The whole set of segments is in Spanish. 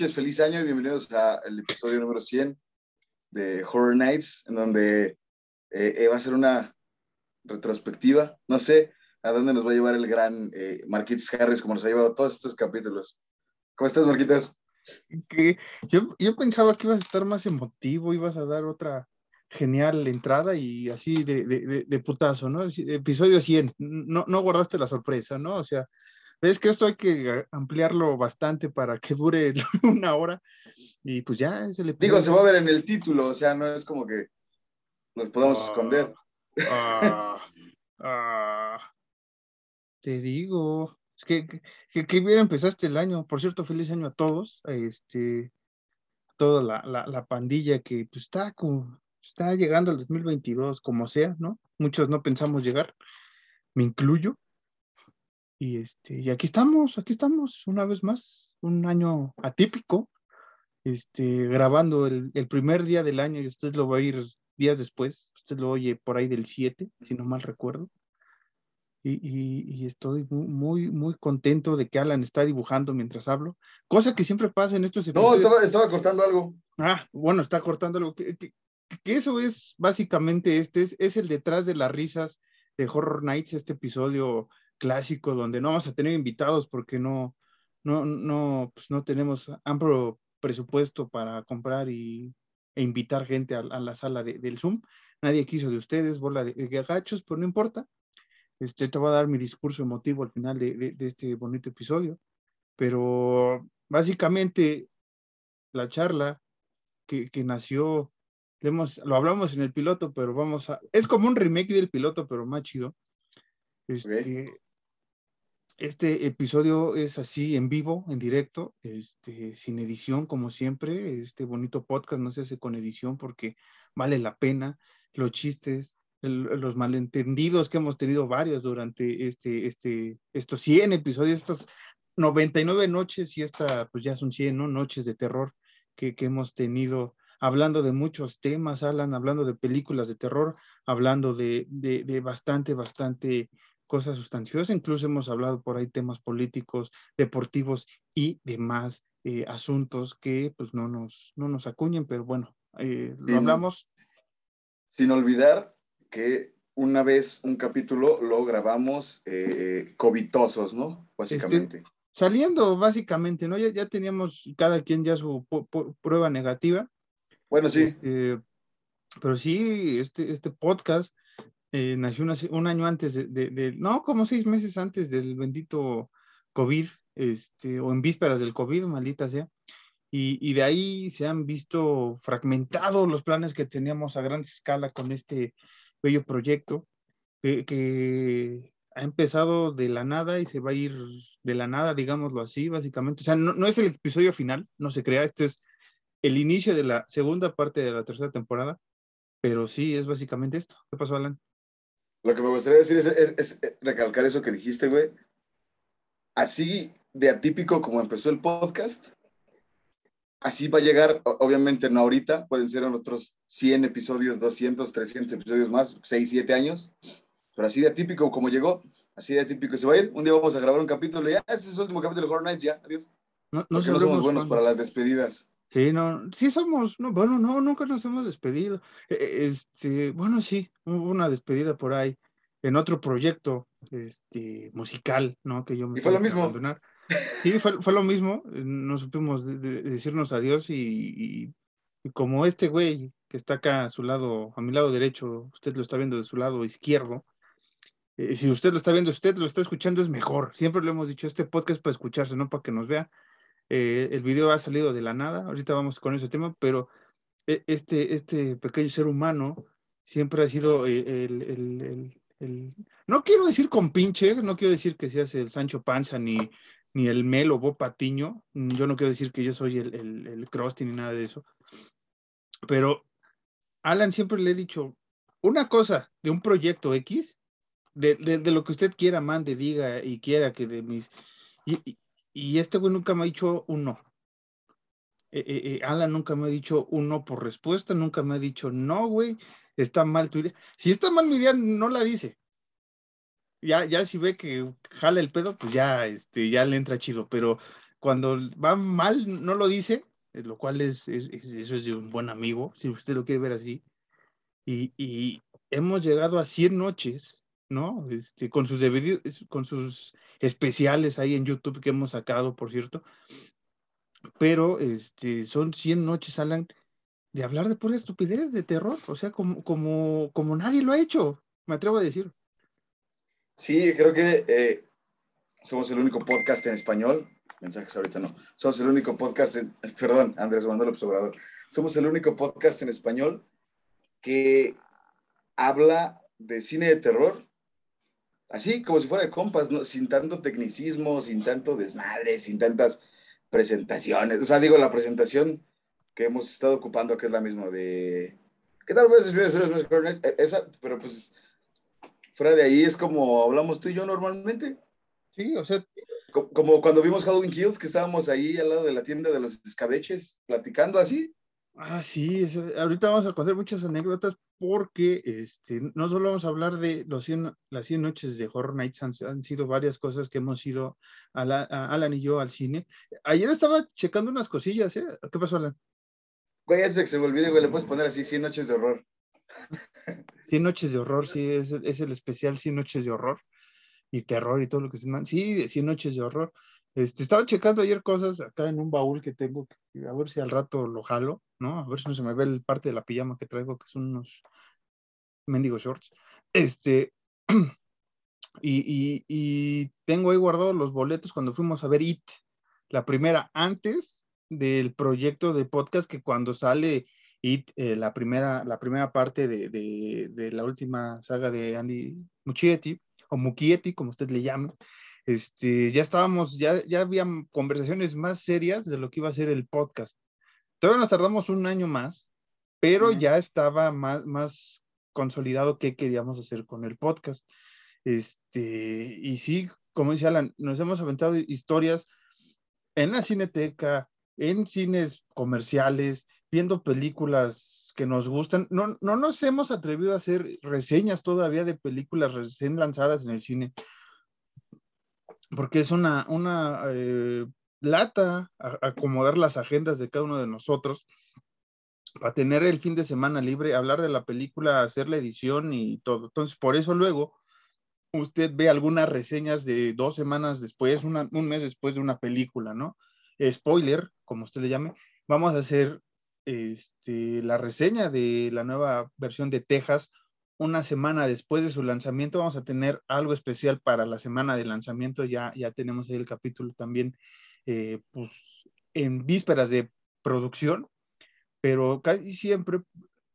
noches, feliz año y bienvenidos al episodio número 100 de Horror Nights, en donde eh, eh, va a ser una retrospectiva. No sé a dónde nos va a llevar el gran eh, Marquitos Harris, como nos ha llevado todos estos capítulos. ¿Cómo estás, Marquitas? Yo, yo pensaba que ibas a estar más emotivo, ibas a dar otra genial entrada y así de, de, de, putazo, ¿no? Episodio 100, no, no guardaste la sorpresa, ¿no? O sea, ves que esto hay que ampliarlo bastante para que dure una hora y pues ya es el episodio. Digo, se va a ver en el título, o sea, no es como que nos podamos ah, esconder. Ah, ah, te digo, es que, que, que, bien empezaste el año. Por cierto, feliz año a todos. Este, toda la, la, la pandilla que pues, está, como, está llegando al 2022, como sea, ¿no? Muchos no pensamos llegar, me incluyo. Y, este, y aquí estamos, aquí estamos, una vez más, un año atípico, este, grabando el, el primer día del año y usted lo va a ir días después, usted lo oye por ahí del 7, si no mal recuerdo. Y, y, estoy muy, muy contento de que Alan está dibujando mientras hablo, cosa que siempre pasa en estos episodios. No, estaba, estaba cortando algo. Ah, bueno, está cortando algo. Que, que, que eso es básicamente este, es, es, el detrás de las risas de Horror Nights, este episodio clásico donde no vamos a tener invitados porque no, no, no, pues no tenemos amplio presupuesto para comprar y, e invitar gente a, la sala del Zoom. Nadie quiso de ustedes, bola de, de gachos, pero no importa. Este, te voy a dar mi discurso emotivo al final de, este bonito episodio, pero básicamente la charla que, que nació, lo hablamos en el piloto, pero vamos a, es como un remake del piloto, pero más chido. Este, este episodio es así en vivo, en directo, este, sin edición, como siempre. Este bonito podcast no se hace con edición porque vale la pena. Los chistes, los malentendidos que hemos tenido varios durante este, este, estos 100 episodios, estas 99 noches y esta, pues ya son 100 ¿no? noches de terror que, que hemos tenido hablando de muchos temas, Alan, hablando de películas de terror, hablando de, de, de bastante, bastante cosas sustanciosas, incluso hemos hablado por ahí temas políticos, deportivos y demás eh, asuntos que pues no nos, no nos acuñen, pero bueno, eh, lo hablamos. Sin olvidar que una vez un capítulo lo grabamos eh, covitosos, ¿no? Básicamente. Este, saliendo, básicamente, ¿no? Ya, ya teníamos cada quien ya su prueba negativa. Bueno, sí. Este, pero sí, este, este podcast eh, nació un año antes de, no, como seis meses antes del bendito COVID, este, o en vísperas del COVID, maldita sea. Y, de ahí se han visto fragmentados los planes que teníamos a gran escala con este bello proyecto, que, ha empezado de la nada y se va a ir de la nada, digámoslo así, básicamente. O sea, no, no es el episodio final, no se crea, este es el inicio de la segunda parte de la tercera temporada, pero sí, es básicamente esto. ¿Qué pasó, Alan? Lo que me gustaría decir es, recalcar eso que dijiste, güey. Así de atípico como empezó el podcast, así va a llegar, obviamente no ahorita, pueden ser en otros 100 episodios, 200, 300 episodios más, 6, 7 años, pero así de atípico como llegó, así de atípico se va a ir. Un día vamos a grabar un capítulo y ya, este es el último capítulo de Horror Nights, ya, adiós. No, no, somos buenos para las despedidas. Sí, no, sí somos, no, bueno, no, nunca nos hemos despedido. E, e, este, bueno, sí, hubo una despedida por ahí en otro proyecto este, musical, ¿no? Que yo me y fue lo mismo. Sí, fue, fue, lo mismo. No supimos decirnos adiós y, y, como este güey que está acá a su lado, a mi lado derecho, usted lo está viendo de su lado izquierdo. Eh, si usted lo está viendo, usted lo está escuchando, es mejor. Siempre lo hemos dicho, este podcast es para escucharse, no para que nos vea. Eh, el video ha salido de la nada, ahorita vamos con ese tema, pero eh, este, este pequeño ser humano siempre ha sido eh, el, el, no quiero decir con pinche, no quiero decir que seas el Sancho Panza ni, ni el Melo Bo Patiño, yo no quiero decir que yo soy el, el, el ni nada de eso, pero Alan siempre le he dicho, una cosa de un proyecto X, de, de, lo que usted quiera, mande, diga y quiera que de mis... Y este güey nunca me ha dicho un no. Eh, eh, eh, Alan nunca me ha dicho un no por respuesta, nunca me ha dicho no, güey, está mal tu idea. Si está mal mi idea, no la dice. Ya, ya si ve que jala el pedo, pues ya, este, ya le entra chido, pero cuando va mal no lo dice, lo cual es, eso es de un buen amigo, si usted lo quiere ver así. Y, y hemos llegado a 100 noches, ¿no? Este, con, sus con sus especiales ahí en YouTube que hemos sacado, por cierto. Pero este, son 100 noches, Alan, de hablar de pura estupidez, de terror, o sea, como, como, como nadie lo ha hecho, me atrevo a decir. Sí, creo que eh, somos el único podcast en español, mensajes ahorita no, somos el único podcast, en, perdón, Andrés Manuel Observador, somos el único podcast en español que habla de cine de terror, así como si fuera de compas, ¿no? sin tanto tecnicismo, sin tanto desmadre, sin tantas presentaciones, o sea, digo, la presentación que hemos estado ocupando, que es la misma de, ¿qué tal vez e, esa, pero pues fuera de ahí es como hablamos tú y yo normalmente. Sí, o sea. Como, cuando vimos Halloween Kills, que estábamos ahí al lado de la tienda de los escabeches, platicando así. Ah, sí, ahorita vamos a contar muchas anécdotas porque este, no solo vamos a hablar de los las 100 noches de Horror Nights, han, sido varias cosas que hemos ido, a Alan y yo, al cine. Ayer estaba checando unas cosillas, ¿eh? ¿Qué pasó, Alan? Güey, antes de que se me olvide, güey, le puedes poner así 100 noches de horror. 100 noches de horror, sí, es, es el especial 100 noches de horror y terror y todo lo que se llama. Sí, 100 noches de horror. Este, estaba checando ayer cosas acá en un baúl que tengo, a ver si al rato lo jalo, ¿no? A ver si no se me ve el parte de la pijama que traigo, que son unos mendigos shorts. Este, y, y, tengo ahí guardados los boletos cuando fuimos a ver It, la primera, antes del proyecto de podcast que cuando sale It, eh, la, primera, la primera parte de, de, la última saga de Andy Muschietti, o Muschietti, como usted le llama, este, ya estábamos, ya, ya había conversaciones más serias de lo que iba a ser el podcast. Todavía nos tardamos un año más, pero ya estaba más, más consolidado qué queríamos hacer con el podcast. Este, y sí, como dice Alan, nos hemos aventado historias en la cineteca, en cines comerciales, viendo películas que nos gustan. No, no nos hemos atrevido a hacer reseñas todavía de películas recién lanzadas en el cine, porque es una, una eh, lata acomodar las agendas de cada uno de nosotros para tener el fin de semana libre, hablar de la película, hacer la edición y todo. Entonces, por eso luego usted ve algunas reseñas de dos semanas después, un mes después de una película, ¿no? Spoiler, como usted le llame, vamos a hacer este, la reseña de la nueva versión de Texas una semana después de su lanzamiento. Vamos a tener algo especial para la semana de lanzamiento. Ya, ya tenemos ahí el capítulo también, eh, pues, en vísperas de producción pero casi siempre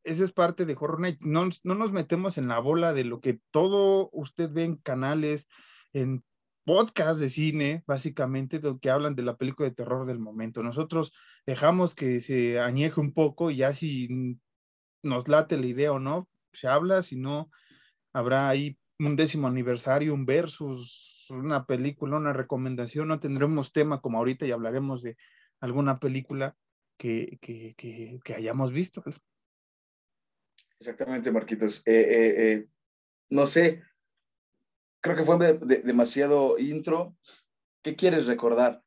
esa es parte de Horror Night. No, no nos metemos en la bola de lo que todo usted ve en canales, en podcasts de cine, básicamente, que hablan de la película de terror del momento. Nosotros dejamos que se añeje un poco y ya si nos late la idea o no, se habla, si no, habrá ahí un décimo aniversario, un versus, una película, una recomendación, no tendremos tema como ahorita y hablaremos de alguna película que, que, que, hayamos visto. Exactamente, Marquitos. Eh, eh, eh, no sé, creo que fue demasiado intro. ¿Qué quieres recordar?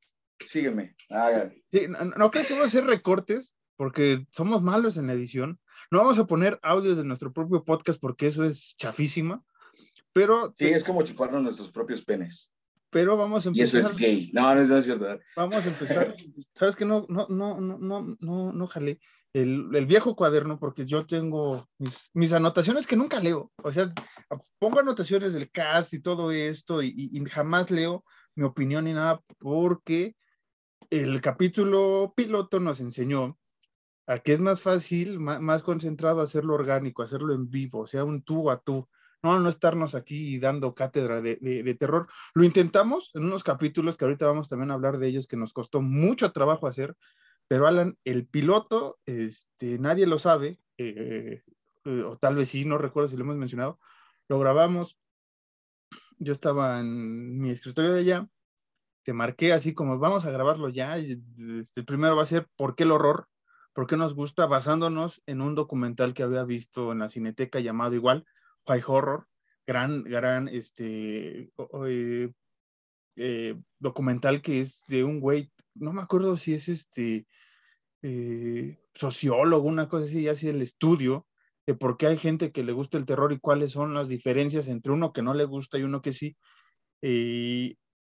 Sígueme. no, creo que vamos a hacer recortes porque somos malos en la edición. No vamos a poner audios de nuestro propio podcast porque eso es chafísima. Pero. Sí, es como chuparnos nuestros propios penes pero vamos a empezar. Y eso es gay. No, no es cierto. Vamos a empezar. ¿Sabes que no, no, no, no, no, no, no jalé el, el, viejo cuaderno porque yo tengo mis, mis, anotaciones que nunca leo. O sea, pongo anotaciones del cast y todo esto y, y, jamás leo mi opinión ni nada porque el capítulo piloto nos enseñó a que es más fácil, más, concentrado hacerlo orgánico, hacerlo en vivo, sea, un tú a tú no, no estarnos aquí dando cátedra de, terror. Lo intentamos en unos capítulos que ahorita vamos también a hablar de ellos, que nos costó mucho trabajo hacer, pero Alan, el piloto, este, nadie lo sabe, eh, eh, o tal vez sí, no recuerdo si lo hemos mencionado, lo grabamos, yo estaba en mi escritorio de allá, te marqué así como vamos a grabarlo ya, este, primero va a ser ¿por qué el horror? ¿Por qué nos gusta? Basándonos en un documental que había visto en la cineteca llamado igual, High Horror, gran, gran este, eh, eh, documental que es de un güey no me acuerdo si es este eh, sociólogo, una cosa así, hace el estudio de por qué hay gente que le gusta el terror y cuáles son las diferencias entre uno que no le gusta y uno que sí,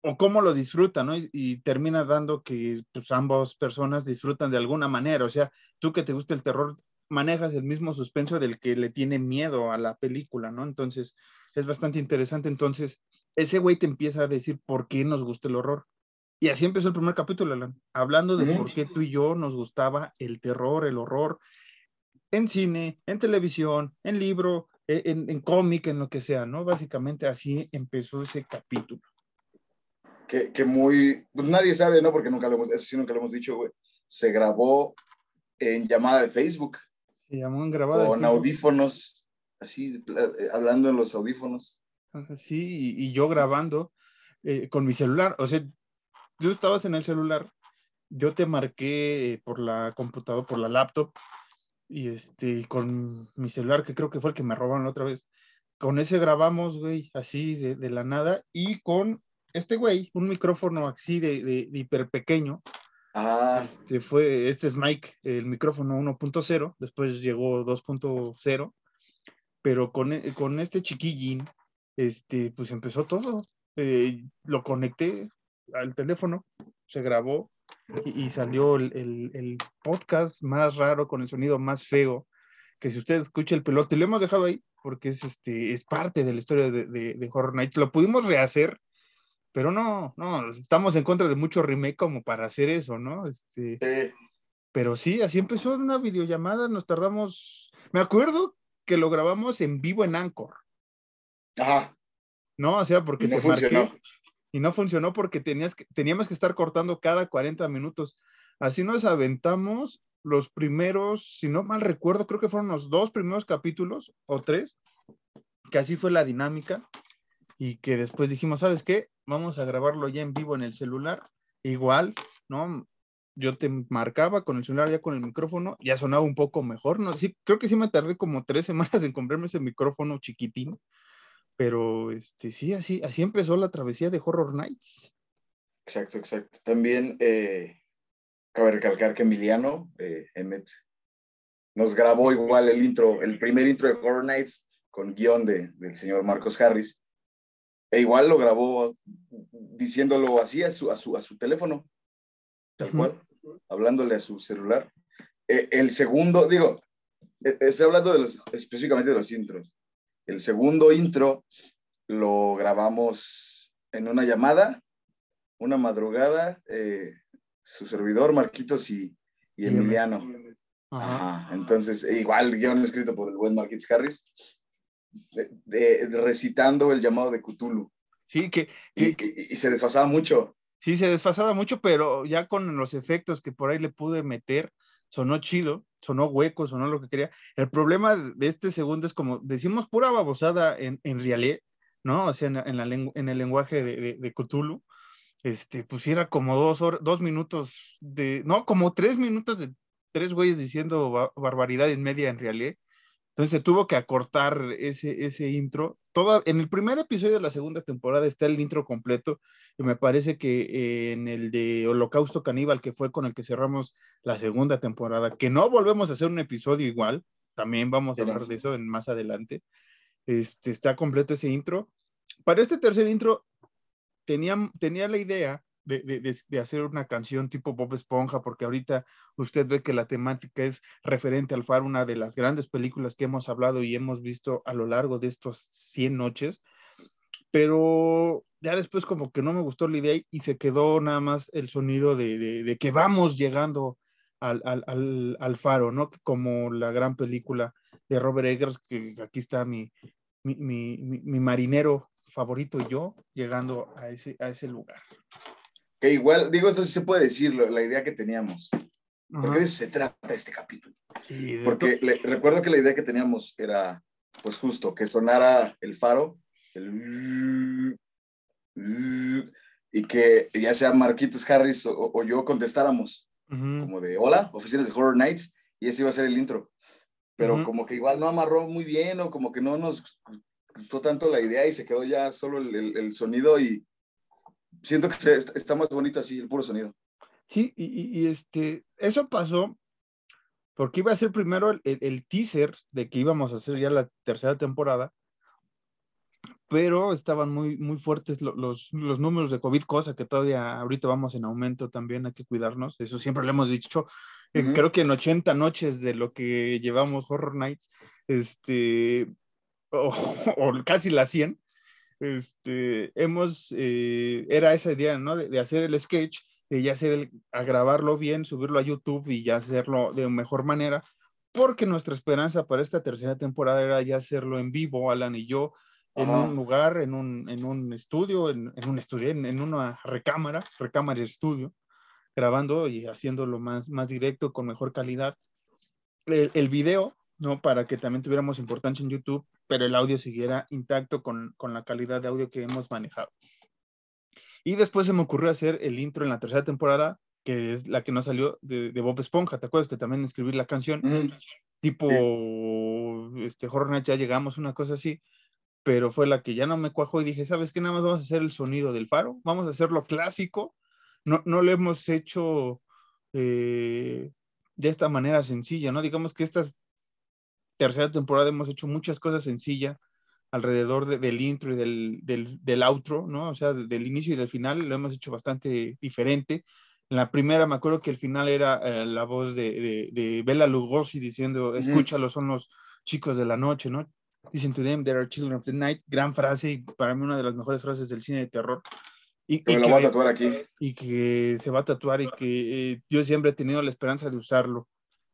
o cómo lo disfruta, ¿no? Y, termina dando que pues ambas personas disfrutan de alguna manera, o sea, tú que te gusta el terror, manejas el mismo suspenso del que le tiene miedo a la película, ¿no? Entonces, es bastante interesante. Entonces, ese güey te empieza a decir por qué nos gusta el horror. Y así empezó el primer capítulo, Alan, hablando de por qué tú y yo nos gustaba el terror, el horror, en cine, en televisión, en libro, e, en, cómic, en lo que sea, ¿no? Básicamente así empezó ese capítulo. Que, que, muy, pues nadie sabe, ¿no? Porque nunca lo hemos, eso sí nunca lo hemos dicho, güey. Se grabó en llamada de Facebook. Se llamó en grabada. Con audífonos, así, eh, hablando en los audífonos. Sí, y, yo grabando eh, con mi celular. O sea, tú estabas en el celular, yo te marqué por la computadora, por la laptop, y este, con mi celular, que creo que fue el que me robaron otra vez. Con ese grabamos, güey, así de, de la nada, y con este güey, un micrófono así de, de, hiper pequeño. Ah. Este, fue, este es Mike, el micrófono 1.0, después llegó 2.0, pero con, e, con este chiquillín, este, pues empezó todo. Eh, lo conecté al teléfono, se grabó y, salió el, podcast más raro con el sonido más feo, que si usted escucha el pelote, lo hemos dejado ahí porque es, este, es parte de la historia de, de, Horror Nights. Lo pudimos rehacer, pero no, no, estamos en contra de mucho remake como para hacer eso, ¿no? Este, Pero sí, así empezó una videollamada, nos tardamos, me acuerdo que lo grabamos en vivo en Anchor. Ajá. No, o sea, porque te funcionó y no funcionó porque tenías que, teníamos que estar cortando cada 40 minutos. Así nos aventamos los primeros, si no mal recuerdo, creo que fueron los dos primeros capítulos o tres, que así fue la dinámica y que después dijimos, ¿sabes qué? Vamos a grabarlo ya en vivo en el celular. Igual, ¿no? Yo te marcaba con el celular ya con el micrófono, ya sonaba un poco mejor, ¿no? Sí, creo que sí me tardé como tres semanas en comprarme ese micrófono chiquitín pero este, sí, así, así empezó la travesía de Horror Nights. Exacto, exacto. También eh, cabe recalcar que Emiliano eh, Emmet nos grabó igual el intro, el primer intro de Horror Nights con guion de, del señor Marcos Harris. E igual lo grabó diciéndolo así a su, a su, a su teléfono, tal cual, hablándole a su celular. Eh, el segundo, digo, e, estoy hablando de los, específicamente de los intros. El segundo intro lo grabamos en una llamada, una madrugada, eh, su servidor, Marquitos y, Emiliano. Entonces, e igual guion escrito por el buen Marquitos Harris, recitando el llamado de Cthulhu. Sí, que, y, se desfasaba mucho. Sí, se desfasaba mucho, pero ya con los efectos que por ahí le pude meter, sonó chido sonó hueco, sonó lo que quería. El problema de este segundo es como decimos pura babosada en, en realidad, ¿no? O sea, en, en, la en el lenguaje de, de, Cthulhu, este, pusiera como dos, horas, dos minutos de, no, como tres minutos de tres güeyes diciendo barbaridad en media en realidad. Entonces se tuvo que acortar ese, ese intro. Todo, en el primer episodio de la segunda temporada está el intro completo y me parece que eh, en el de Holocausto Caníbal, que fue con el que cerramos la segunda temporada, que no volvemos a hacer un episodio igual, también vamos a hablar de eso en, más adelante, este, está completo ese intro. Para este tercer intro tenía, tenía la idea de, hacer una canción tipo Bob Esponja, porque ahorita usted ve que la temática es referente al Faro, una de las grandes películas que hemos hablado y hemos visto a lo largo de estos 100 noches, pero ya después como que no me gustó la idea y se quedó nada más el sonido de, que vamos llegando al, al, Faro, ¿no? Como la gran película de Robert Eggers, que aquí está mi, mi, mi, mi marinero favorito y yo llegando a ese, a ese lugar igual, digo, esto sí se puede decir, la idea que teníamos. Porque de eso se trata este capítulo. Porque recuerdo que la idea que teníamos era, pues justo, que sonara el faro, y que ya sea Marquitos Harris o, yo contestáramos, como de, hola, oficinas de Horror Nights, y ese iba a ser el intro. Pero como que igual no amarró muy bien, o como que no nos gustó tanto la idea y se quedó ya solo el, el sonido y, siento que está más bonito así, el puro sonido. Sí, y, este, eso pasó porque iba a ser primero el, teaser de que íbamos a hacer ya la tercera temporada, pero estaban muy, muy fuertes los, los, números de COVID, cosa que todavía ahorita vamos en aumento también, hay que cuidarnos, eso siempre lo hemos dicho, eh, creo que en 80 noches de lo que llevamos Horror Nights, este, o, casi las 100, este, hemos, eh, era esa idea, ¿no? De, hacer el sketch, de ya hacer el, a grabarlo bien, subirlo a YouTube y ya hacerlo de mejor manera, porque nuestra esperanza para esta tercera temporada era ya hacerlo en vivo, Alan y yo, en un lugar, en un, en un estudio, en, en un estudio, en, en, una recámara, recámara de estudio, grabando y haciéndolo más, más directo, con mejor calidad. El, el video, ¿no? Para que también tuviéramos importancia en YouTube, pero el audio siguiera intacto con, con la calidad de audio que hemos manejado. Y después se me ocurrió hacer el intro en la tercera temporada, que es la que no salió de, de Bob Esponja. ¿Te acuerdas que también escribí la canción? Tipo, este, Horror Night, ya llegamos, una cosa así pero fue la que ya no me cuajó y dije, ¿sabes qué? Nada más vamos a hacer el sonido del faro, vamos a hacerlo clásico, no, no lo hemos hecho eh, de esta manera sencilla, ¿no? Digamos que esta tercera temporada hemos hecho muchas cosas sencillas alrededor del intro y del, del, del, outro, ¿no? O sea, del inicio y del final lo hemos hecho bastante diferente. En la primera me acuerdo que el final era eh, la voz de, de, de Bela Lugosi diciendo, escúchalo, son los chicos de la noche, ¿no? Dicen to them, there are children of the night. Gran frase y para mí una de las mejores frases del cine de terror. Y, que, lo va a tatuar aquí. Y que se va a tatuar y que eh, yo siempre he tenido la esperanza de usarlo.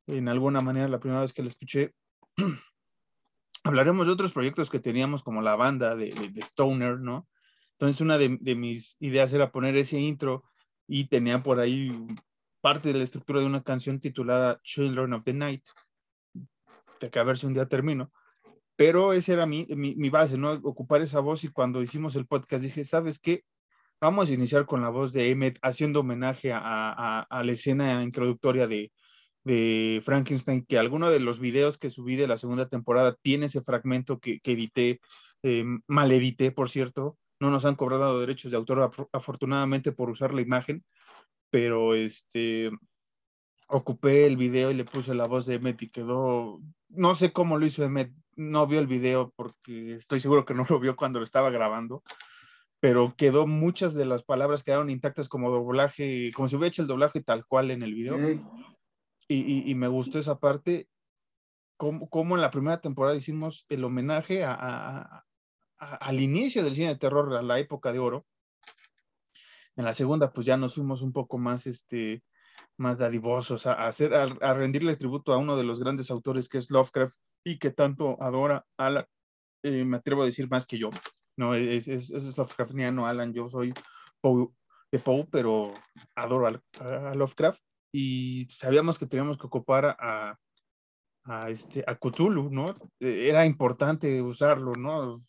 En alguna manera, la primera vez que lo escuché. Hablaremos de otros proyectos que teníamos como la banda de, de, Stoner, ¿no? Entonces una de, mis ideas era poner ese intro y tenía por ahí parte de la estructura de una canción titulada Children of the Night, de que a ver si un día termino pero esa era mi, mi, base, ¿no? Ocupar esa voz y cuando hicimos el podcast dije, ¿sabes qué? Vamos a iniciar con la voz de Emmet haciendo homenaje a, a, a la escena introductoria de, de, Frankenstein, que alguno de los videos que subí de la segunda temporada tiene ese fragmento que, que edité, eh, mal edité, por cierto. No nos han cobrado derechos de autor afortunadamente por usar la imagen, pero este ocupé el video y le puse la voz de Emmet y quedó, no sé cómo lo hizo Emmet, no vio el video porque estoy seguro que no lo vio cuando lo estaba grabando, pero quedó muchas de las palabras quedaron intactas como doblaje, como si hubiera hecho el doblaje tal cual en el video. Y, me gustó esa parte, como, como, en la primera temporada hicimos el homenaje al inicio del cine de terror, a la época de oro. En la segunda, pues ya nos fuimos un poco más, este, más dadivosos, a, hacer, a rendirle tributo a uno de los grandes autores que es Lovecraft, y que tanto adora Alan, eh, me atrevo a decir más que yo, ¿no? Es, es, es Lovecraftiano, Alan, yo soy de Poe, pero adoro a, Lovecraft y sabíamos que teníamos que ocupar a, a, este, a Cthulhu, ¿no? E, era importante usarlo, ¿no?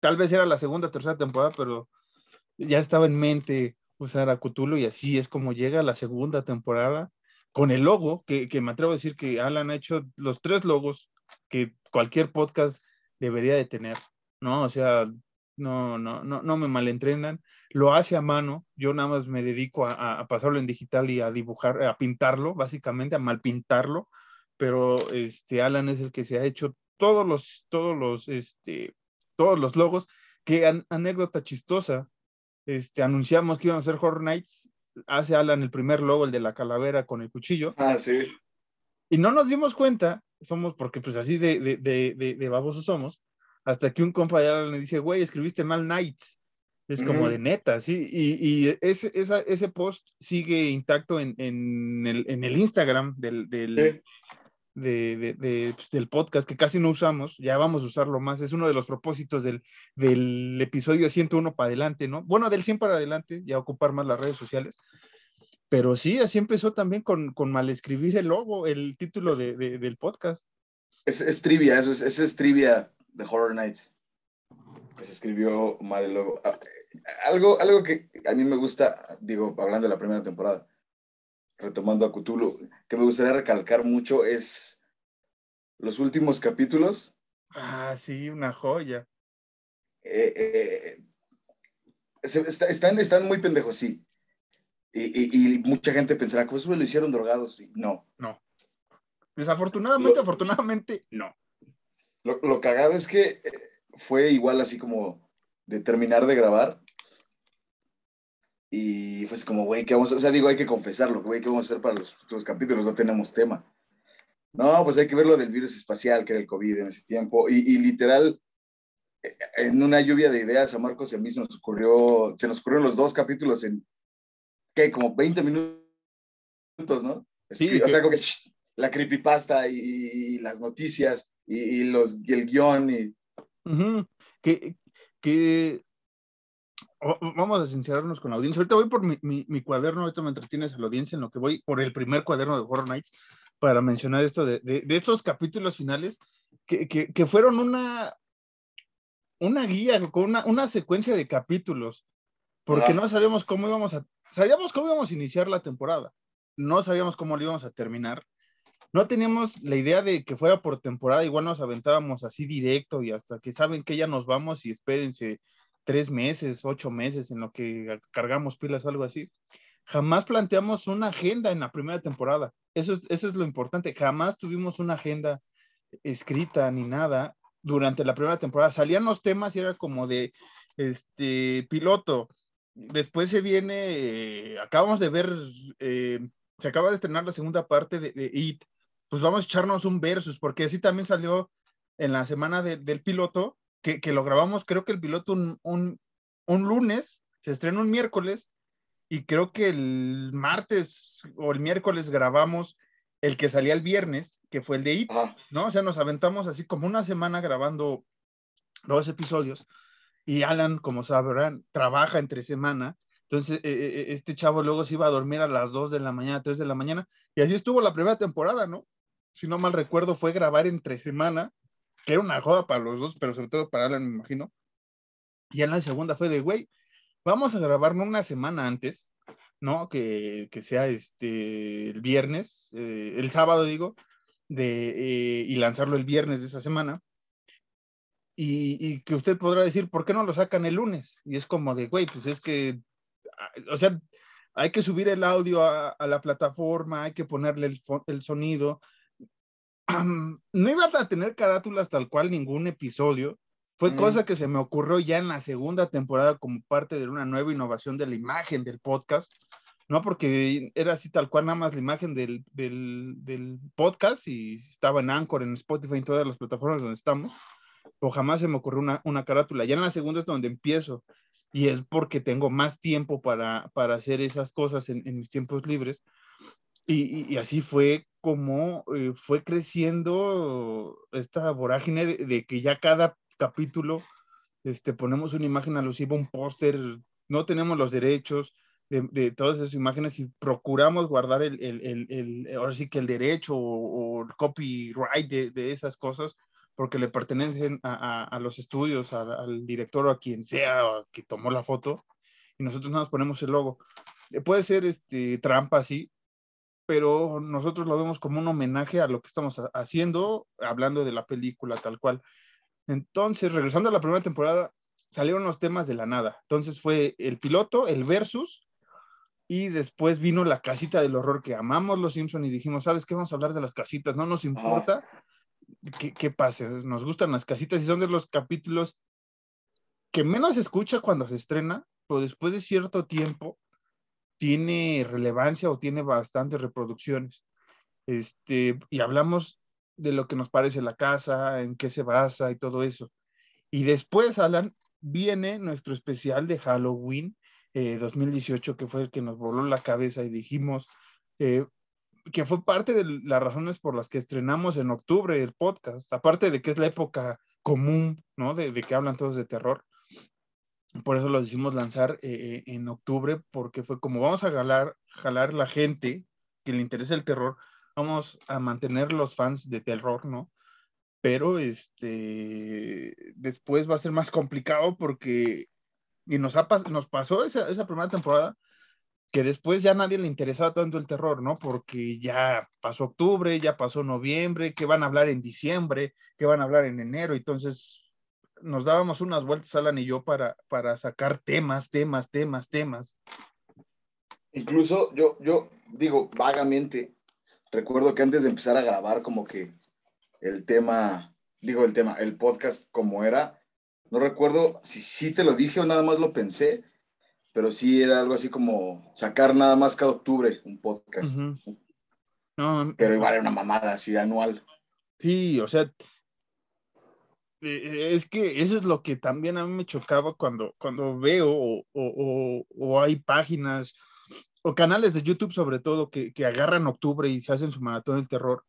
Tal vez era la segunda, tercera temporada, pero ya estaba en mente usar a Cthulhu y así es como llega la segunda temporada con el logo, que, que, me atrevo a decir que Alan ha hecho los tres logos que cualquier podcast debería de tener, ¿no? O sea, no, no, no, no me malentrenan, lo hace a mano, yo nada más me dedico a, a, pasarlo en digital y a dibujar, a pintarlo, básicamente, a malpintarlo, pero este, Alan es el que se ha hecho todos los, todos los, este, todos los logos, que anécdota chistosa, este, anunciamos que íbamos a hacer Horror Nights, hace Alan el primer logo, el de la calavera con el cuchillo. Ah, sí. Y no nos dimos cuenta somos, porque pues así de, de, de, de babosos somos, hasta que un compañero le dice, güey, escribiste mal Nights. Es como de neta, ¿sí? Y, y ese, esa, ese post sigue intacto en, en, el, en el, Instagram del, del, de, de, pues, del, podcast, que casi no usamos, ya vamos a usarlo más. Es uno de los propósitos del, del episodio 101 para adelante, ¿no? Bueno, del 100 para adelante, ya ocupar más las redes sociales. Pero sí, así empezó también con, con mal escribir el logo, el título de, de, del podcast. Es, es trivia, eso es, eso es, trivia de Horror Nights. Que se escribió mal el logo. Ah, algo, algo que a mí me gusta, digo, hablando de la primera temporada, retomando a Cthulhu, que me gustaría recalcar mucho es los últimos capítulos. Ah, sí, una joya. Eh, eh, están, están muy pendejos, sí Y, mucha gente pensará, pues lo hicieron drogados. No. No. Desafortunadamente, afortunadamente, no. Lo, cagado es que eh, fue igual así como de terminar de grabar. Y fue así como, güey, ¿qué vamos a hacer? O sea, digo, hay que confesarlo, güey, ¿qué vamos a hacer para los futuros capítulos? No tenemos tema. No, pues hay que ver lo del virus espacial, que era el COVID en ese tiempo. Y, literal, eh, en una lluvia de ideas a Marcos y a mí se nos ocurrió, se nos ocurrieron los dos capítulos en, ¿qué? Como 20 minutos, ¿no? Sí. O sea, como que la creepypasta y, las noticias y, los, el guion y... que, que vamos a sincerarnos con la audiencia. Ahorita voy por mi, mi, cuaderno, ahorita me entretienes a la audiencia en lo que voy por el primer cuaderno de Horror Nights para mencionar esto de, de, estos capítulos finales que, que, que, fueron una, una guía, con una, una secuencia de capítulos, porque no sabíamos cómo íbamos a, sabíamos cómo íbamos a iniciar la temporada, no sabíamos cómo lo íbamos a terminar, no teníamos la idea de que fuera por temporada, igual nos aventábamos así directo y hasta que saben que ya nos vamos y espérense tres meses, ocho meses en lo que cargamos pilas algo así. Jamás planteamos una agenda en la primera temporada. Eso, eso es lo importante. Jamás tuvimos una agenda escrita ni nada durante la primera temporada. Salían los temas y era como de este piloto. Después se viene, acabamos de ver, eh, se acaba de estrenar la segunda parte de, de It pues vamos a echarnos un versus, porque así también salió en la semana del piloto, que, lo grabamos, creo que el piloto un, un, lunes, se estrena un miércoles, y creo que el martes o el miércoles grabamos el que salía el viernes, que fue el de IT, ¿no? O sea, nos aventamos así como una semana grabando dos episodios, y Alan, como sabrán, trabaja entre semana, entonces, eh, este chavo luego se iba a dormir a las 2 de la mañana, 3 de la mañana, y así estuvo la primera temporada, ¿no? Si no mal recuerdo, fue grabar entre semana, que era una joda para los dos, pero sobre todo para Alan, me imagino. Y en la segunda fue de, güey, vamos a grabarlo una semana antes, ¿no? Que, que sea este, el viernes, eh, el sábado digo, de, eh, y lanzarlo el viernes de esa semana. Y, y, que usted podrá decir, ¿por qué no lo sacan el lunes? Y es como de, güey, pues es que, ah, o sea, hay que subir el audio a, a la plataforma, hay que ponerle el, el sonido, no iba a tener carátulas tal cual ningún episodio. Fue mm. cosa que se me ocurrió ya en la segunda temporada como parte de una nueva innovación de la imagen del podcast, ¿no? Porque era así tal cual nada más la imagen del, del, podcast y estaba en Anchor, en Spotify, en todas las plataformas donde estamos, o jamás se me ocurrió una, una carátula. Ya en la segunda es donde empiezo y es porque tengo más tiempo para, para hacer esas cosas en, en mis tiempos libres. Y, y, así fue cómo eh, fue creciendo esta vorágine de, que ya cada capítulo este, ponemos una imagen alusiva, un póster, no tenemos los derechos de, todas esas imágenes y procuramos guardar el, el, el, ahora sí que el derecho o, el copyright de, esas cosas porque le pertenecen a, los estudios, al director o a quien sea que tomó la foto y nosotros nada más ponemos el logo. Eh, puede ser este, trampa, sí, pero nosotros lo vemos como un homenaje a lo que estamos haciendo, hablando de la película tal cual. Entonces, regresando a la primera temporada, salieron los temas de la nada. Entonces fue el piloto, el versus, y después vino la casita del horror que amamos los Simpson y dijimos, ¿sabes qué? Vamos a hablar de las casitas, no nos importa qué, qué pase, nos gustan las casitas y son de los capítulos que menos se escucha cuando se estrena, pero después de cierto tiempo tiene relevancia o tiene bastantes reproducciones. Este, y hablamos de lo que nos parece la casa, en qué se basa y todo eso. Y después, Alan, viene nuestro especial de Halloween 2018, eh, que fue el que nos voló la cabeza y dijimos eh, que fue parte de las razones por las que estrenamos en octubre el podcast, aparte de que es la época común, ¿no? De, de que hablan todos de terror por eso lo decidimos lanzar eh, eh, en octubre, porque fue como vamos a jalar, jalar la gente que le interesa el terror, vamos a mantener los fans de terror, ¿no? Pero este, después va a ser más complicado porque, y nos, ha, nos pasó esa, esa primera temporada, que después ya nadie le interesaba tanto el terror, ¿no? Porque ya pasó octubre, ya pasó noviembre, que van a hablar en diciembre, que van a hablar en enero, entonces nos dábamos unas vueltas, Alan y yo, para, para sacar temas, temas, temas, temas. Incluso yo, yo digo vagamente, recuerdo que antes de empezar a grabar como que el tema, digo el tema, el podcast como era, no recuerdo si sí te lo dije o nada más lo pensé, pero sí era algo así como sacar nada más cada octubre un podcast. no, pero igual era una mamada así anual. Sí, o sea, eh, es que eso es lo que también a mí me chocaba cuando, cuando veo o, o, hay páginas o canales de YouTube sobre todo que, que, agarran octubre y se hacen su maratón del terror.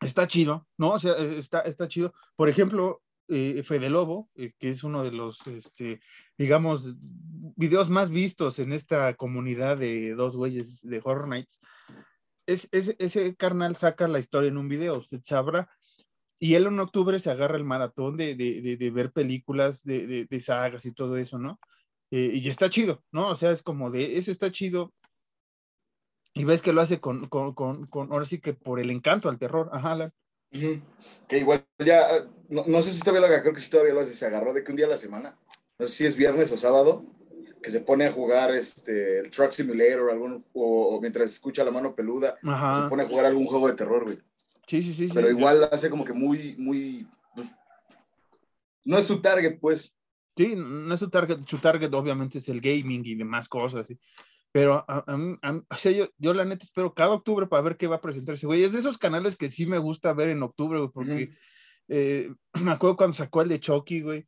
Está chido, ¿no? O sea, e, está, está chido. Por ejemplo, eh, Fede Lobo, eh, que es uno de los, este, digamos, videos más vistos en esta comunidad de dos güeyes de Horror Nights, es, ese carnal saca la historia en un video, usted sabrá, y él en octubre se agarra el maratón de, de, de, ver películas de, de, sagas y todo eso, ¿no? Eh, y está chido, ¿no? O sea, es como de, eso está chido. Y ves que lo hace con, con, con, con ahora sí que por el encanto al terror. Ajá, Que igual ya, no, no, sé si todavía lo haga, creo que sí todavía lo hace, se agarró de que un día a la semana, no sé si es viernes o sábado, que se pone a jugar este, el Truck Simulator algún, o, mientras escucha la mano peluda, se pone a jugar algún juego de terror, güey. Sí, sí, sí. Pero igual hace como que muy, muy. Pues, no es su target, pues. Sí, no es su target. Su target, obviamente, es el gaming y demás cosas. ¿sí? Pero a, o sea, yo, yo, la neta espero cada octubre para ver qué va a presentarse, güey. Es de esos canales que sí me gusta ver en octubre, güey, porque eh, me acuerdo cuando sacó el de Chucky, güey.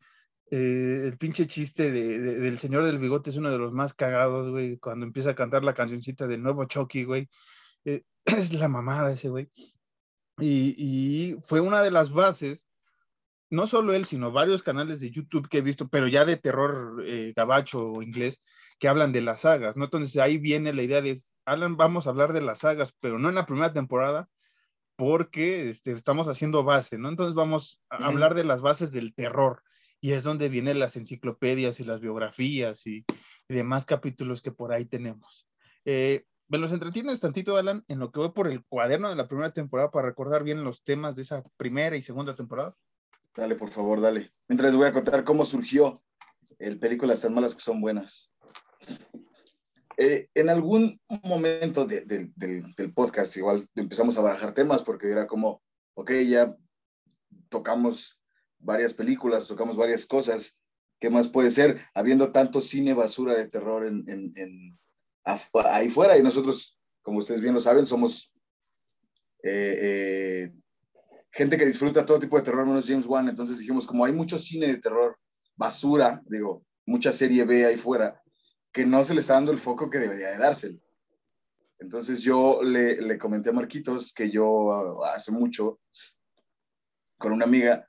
Eh, el pinche chiste de, del señor del bigote es uno de los más cagados, güey. Cuando empieza a cantar la cancioncita del nuevo Chucky, güey. Eh, es la mamada ese, güey. Y, fue una de las bases, no solo él, sino varios canales de YouTube que he visto, pero ya de terror eh, gabacho o inglés, que hablan de las sagas, ¿no? Entonces ahí viene la idea de, Alan, vamos a hablar de las sagas, pero no en la primera temporada, porque este, estamos haciendo base, ¿no? Entonces vamos a hablar de las bases del terror, y es donde vienen las enciclopedias y las biografías y, demás capítulos que por ahí tenemos. Eh, me los entretienes tantito, Alan, en lo que voy por el cuaderno de la primera temporada para recordar bien los temas de esa primera y segunda temporada. Dale, por favor, dale. Mientras voy a contar cómo surgió el películas tan malas que son buenas. Eh, en algún momento del podcast, igual empezamos a barajar temas porque era como, ok, ya tocamos varias películas, tocamos varias cosas. ¿Qué más puede ser? Habiendo tanto cine basura de terror en, ahí fuera y nosotros, como ustedes bien lo saben, somos eh, eh, gente que disfruta todo tipo de terror, menos James Wan, entonces dijimos, como hay mucho cine de terror, basura, digo, mucha serie B ahí fuera, que no se le está dando el foco que debería de dárselo. Entonces yo le, le comenté a Marquitos que yo hace mucho, con una amiga,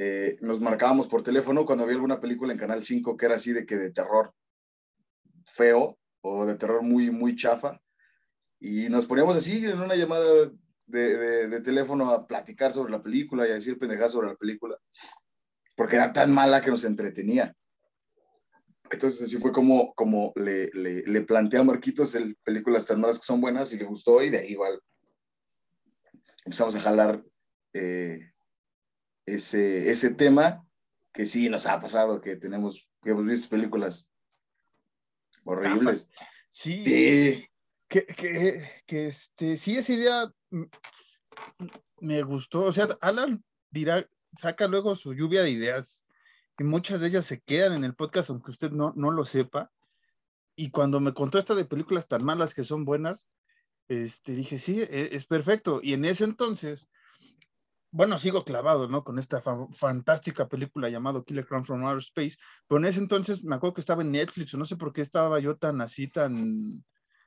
eh, nos marcábamos por teléfono cuando había alguna película en Canal 5 que era así de que de terror feo, o de terror muy, muy chafa. Y nos poníamos así en una llamada de, de, teléfono a platicar sobre la película y a decir pendejadas sobre la película, porque era tan mala que nos entretenía. Entonces así fue como, como le, le, le planteé a Marquitos el películas tan malas que son buenas y le gustó y de ahí igual empezamos a jalar eh, ese, ese tema que sí nos ha pasado, que tenemos, que hemos visto películas horribles. Sí. sí. Que, que, que, este, sí, esa idea me gustó. O sea, Alan dirá, saca luego su lluvia de ideas y muchas de ellas se quedan en el podcast, aunque usted no, no lo sepa. Y cuando me contó esta de películas tan malas que son buenas, este, dije, sí, e, es perfecto. Y en ese entonces, bueno, sigo clavado, ¿no? Con esta fantástica película llamada Killer Clown from Outer Space, pero en ese entonces me acuerdo que estaba en Netflix, no sé por qué estaba yo tan así, tan,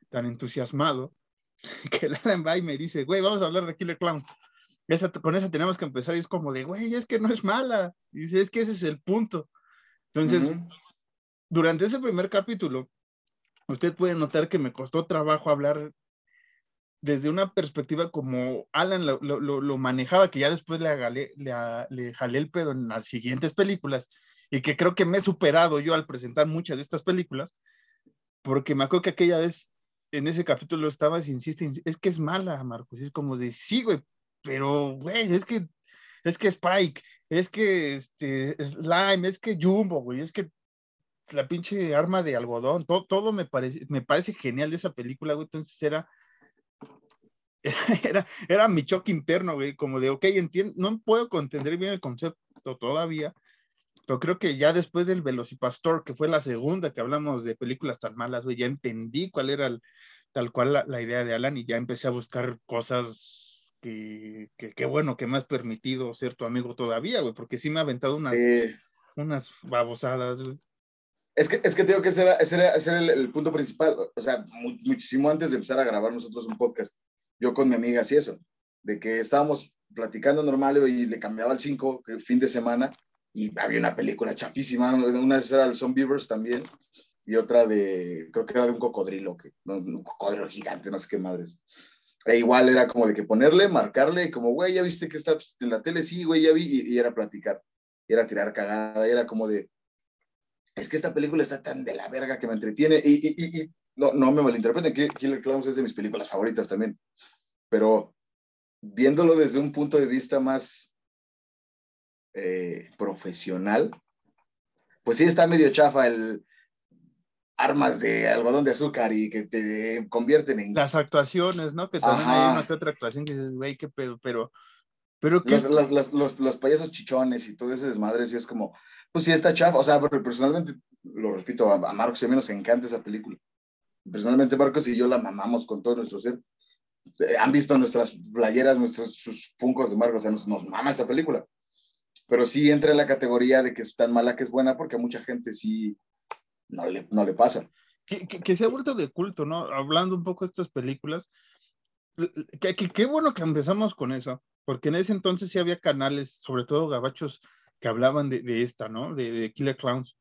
tan entusiasmado, que Alan va y me dice, güey, vamos a hablar de Killer Clown. Esa, con esa tenemos que empezar y es como de, güey, es que no es mala. Y dice, es que ese es el punto. Entonces, durante ese primer capítulo, usted puede notar que me costó trabajo hablar desde una perspectiva como Alan lo, lo, manejaba, que ya después le, agalé, le, le, jalé el pedo en las siguientes películas, y que creo que me he superado yo al presentar muchas de estas películas, porque me acuerdo que aquella vez en ese capítulo estabas, insiste, es que es mala, Marcos, es como de, sí, güey, pero, güey, es que, es que Spike, es que este, Slime, es que Jumbo, güey, es que la pinche arma de algodón, todo, todo me, parece, me parece genial de esa película, güey. Entonces era, era, era mi choque interno, güey, como de, ok, entiendo, no puedo entender bien el concepto todavía, pero creo que ya después del Velocipastor, que fue la segunda que hablamos de películas tan malas, güey, ya entendí cuál era el, tal cual la, idea de Alan y ya empecé a buscar cosas que, qué bueno que me has permitido ser tu amigo todavía, güey, porque sí me ha aventado unas, unas babosadas, güey. Es que, es que tengo que ese era, ese era, el, punto principal, o sea, muchísimo antes de empezar a grabar nosotros un podcast, yo con mi amiga así eso, de que estábamos platicando normal y le cambiaba el 5 fin de semana y había una película chafísima, una era el Zombievers también y otra de, creo que era de un cocodrilo, que, un cocodrilo gigante, no sé qué madres. E igual era como de que ponerle, marcarle, y como, güey, ya viste que está en la tele, sí, güey, ya vi, y, era platicar, y era tirar cagada, y era como de, es que esta película está tan de la verga que me entretiene, y, y, y no, no me malinterpreten, Killer Clowns es de mis películas favoritas también, pero viéndolo desde un punto de vista más eh, profesional, pues sí está medio chafa el armas de algodón de azúcar y que te convierten en... Las actuaciones, ¿no? Que también hay una que otra actuación que dices, güey, qué pedo, pero... pero ¿qué los, los, los, payasos chichones y todo ese desmadre, sí es como, pues sí está chafa, o sea, personalmente, lo repito, a, Marcos y a mí nos encanta esa película. Personalmente Marcos y yo la mamamos con todo nuestro ser. Eh, han visto nuestras playeras, nuestros sus funcos de Marcos, o sea, nos, nos mama esa película. Pero sí entra en la categoría de que es tan mala que es buena porque a mucha gente sí no le, no le pasa. Que, que, se ha vuelto de culto, ¿no? Hablando un poco de estas películas, qué bueno que empezamos con eso, porque en ese entonces sí había canales, sobre todo gabachos, que hablaban de, de esta, ¿no? De, de, Killer Clowns,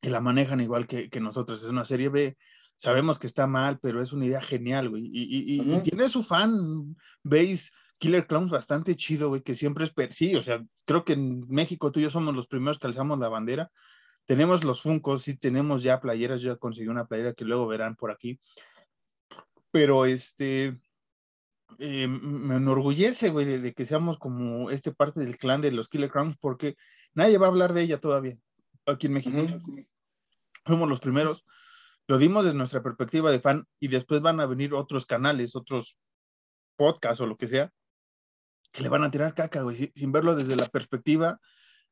y la manejan igual que, que, nosotros. Es una serie B, sabemos que está mal, pero es una idea genial, güey. Y, y, y, tiene su fan base Killer Clowns bastante chido, güey, que siempre es, sí, o sea, creo que en México tú y yo somos los primeros que alzamos la bandera, tenemos los Funcos, sí tenemos ya playeras, yo ya conseguí una playera que luego verán por aquí. Pero este, eh, me enorgullece, güey, de, que seamos como este parte del clan de los Killer Crowns, porque nadie va a hablar de ella todavía aquí en México. Fuimos los primeros, lo dimos desde nuestra perspectiva de fan y después van a venir otros canales, otros podcasts o lo que sea, que le van a tirar caca, güey, sin verlo desde la perspectiva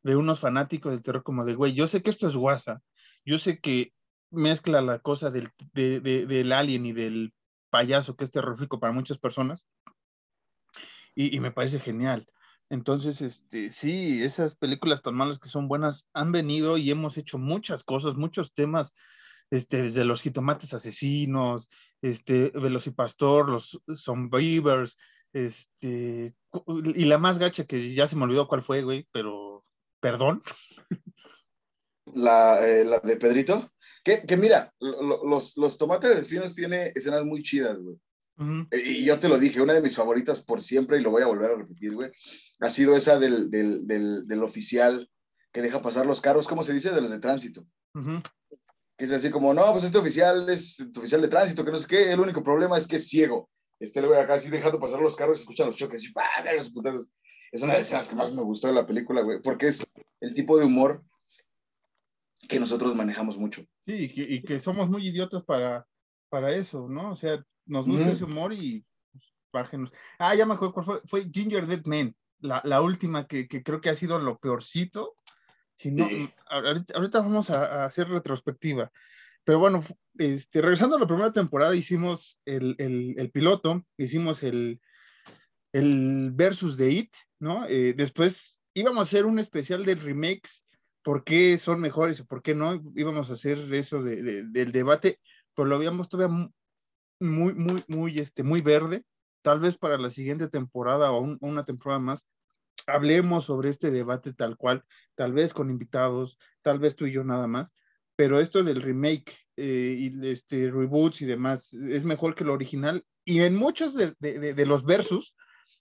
de unos fanáticos del terror como de, güey, yo sé que esto es guasa, yo sé que mezcla la cosa del, del alien y del payaso que es terrorífico para muchas personas y, me parece genial. Entonces, este, sí, esas películas tan malas que son buenas han venido y hemos hecho muchas cosas, muchos temas, este, desde los jitomates asesinos, este, Velocipastor, los Zombievers, este, y la más gacha que ya se me olvidó cuál fue, güey, pero ¿Perdón? La, eh, la de Pedrito. Que, que mira, los, los tomates asesinos tiene escenas muy chidas, güey. Y yo te lo dije, una de mis favoritas por siempre, y lo voy a volver a repetir, güey, ha sido esa del, del, del, del oficial que deja pasar los carros, ¿cómo se dice? De los de tránsito. Que es así como, no, pues este oficial es oficial de tránsito, que no sé qué, el único problema es que es ciego. Este güey acá así dejando pasar los carros, escucha los choques, y, ¡ah, los putados! es una de las escenas que más me gustó de la película, güey, porque es el tipo de humor que nosotros manejamos mucho. Sí, y que, somos muy idiotas para, para eso, ¿no? O sea, nos gusta ese humor y pues, bájenos. Ah, ya me acuerdo cuál fue, fue Ginger Dead Man, la, la última que, que, creo que ha sido lo peorcito. Si no, ahorita, vamos a, hacer retrospectiva. Pero bueno, este, regresando a la primera temporada, hicimos el, el, el piloto, hicimos el, el versus de It, ¿no? Eh, después íbamos a hacer un especial de remakes, por qué son mejores o por qué no, íbamos a hacer eso de, del debate, pero lo habíamos todavía muy, muy, muy, este, muy verde. Tal vez para la siguiente temporada o una temporada más, hablemos sobre este debate tal cual, tal vez con invitados, tal vez tú y yo nada más, pero esto del remake eh, y este reboots y demás es mejor que lo original. Y en muchos de, los versus,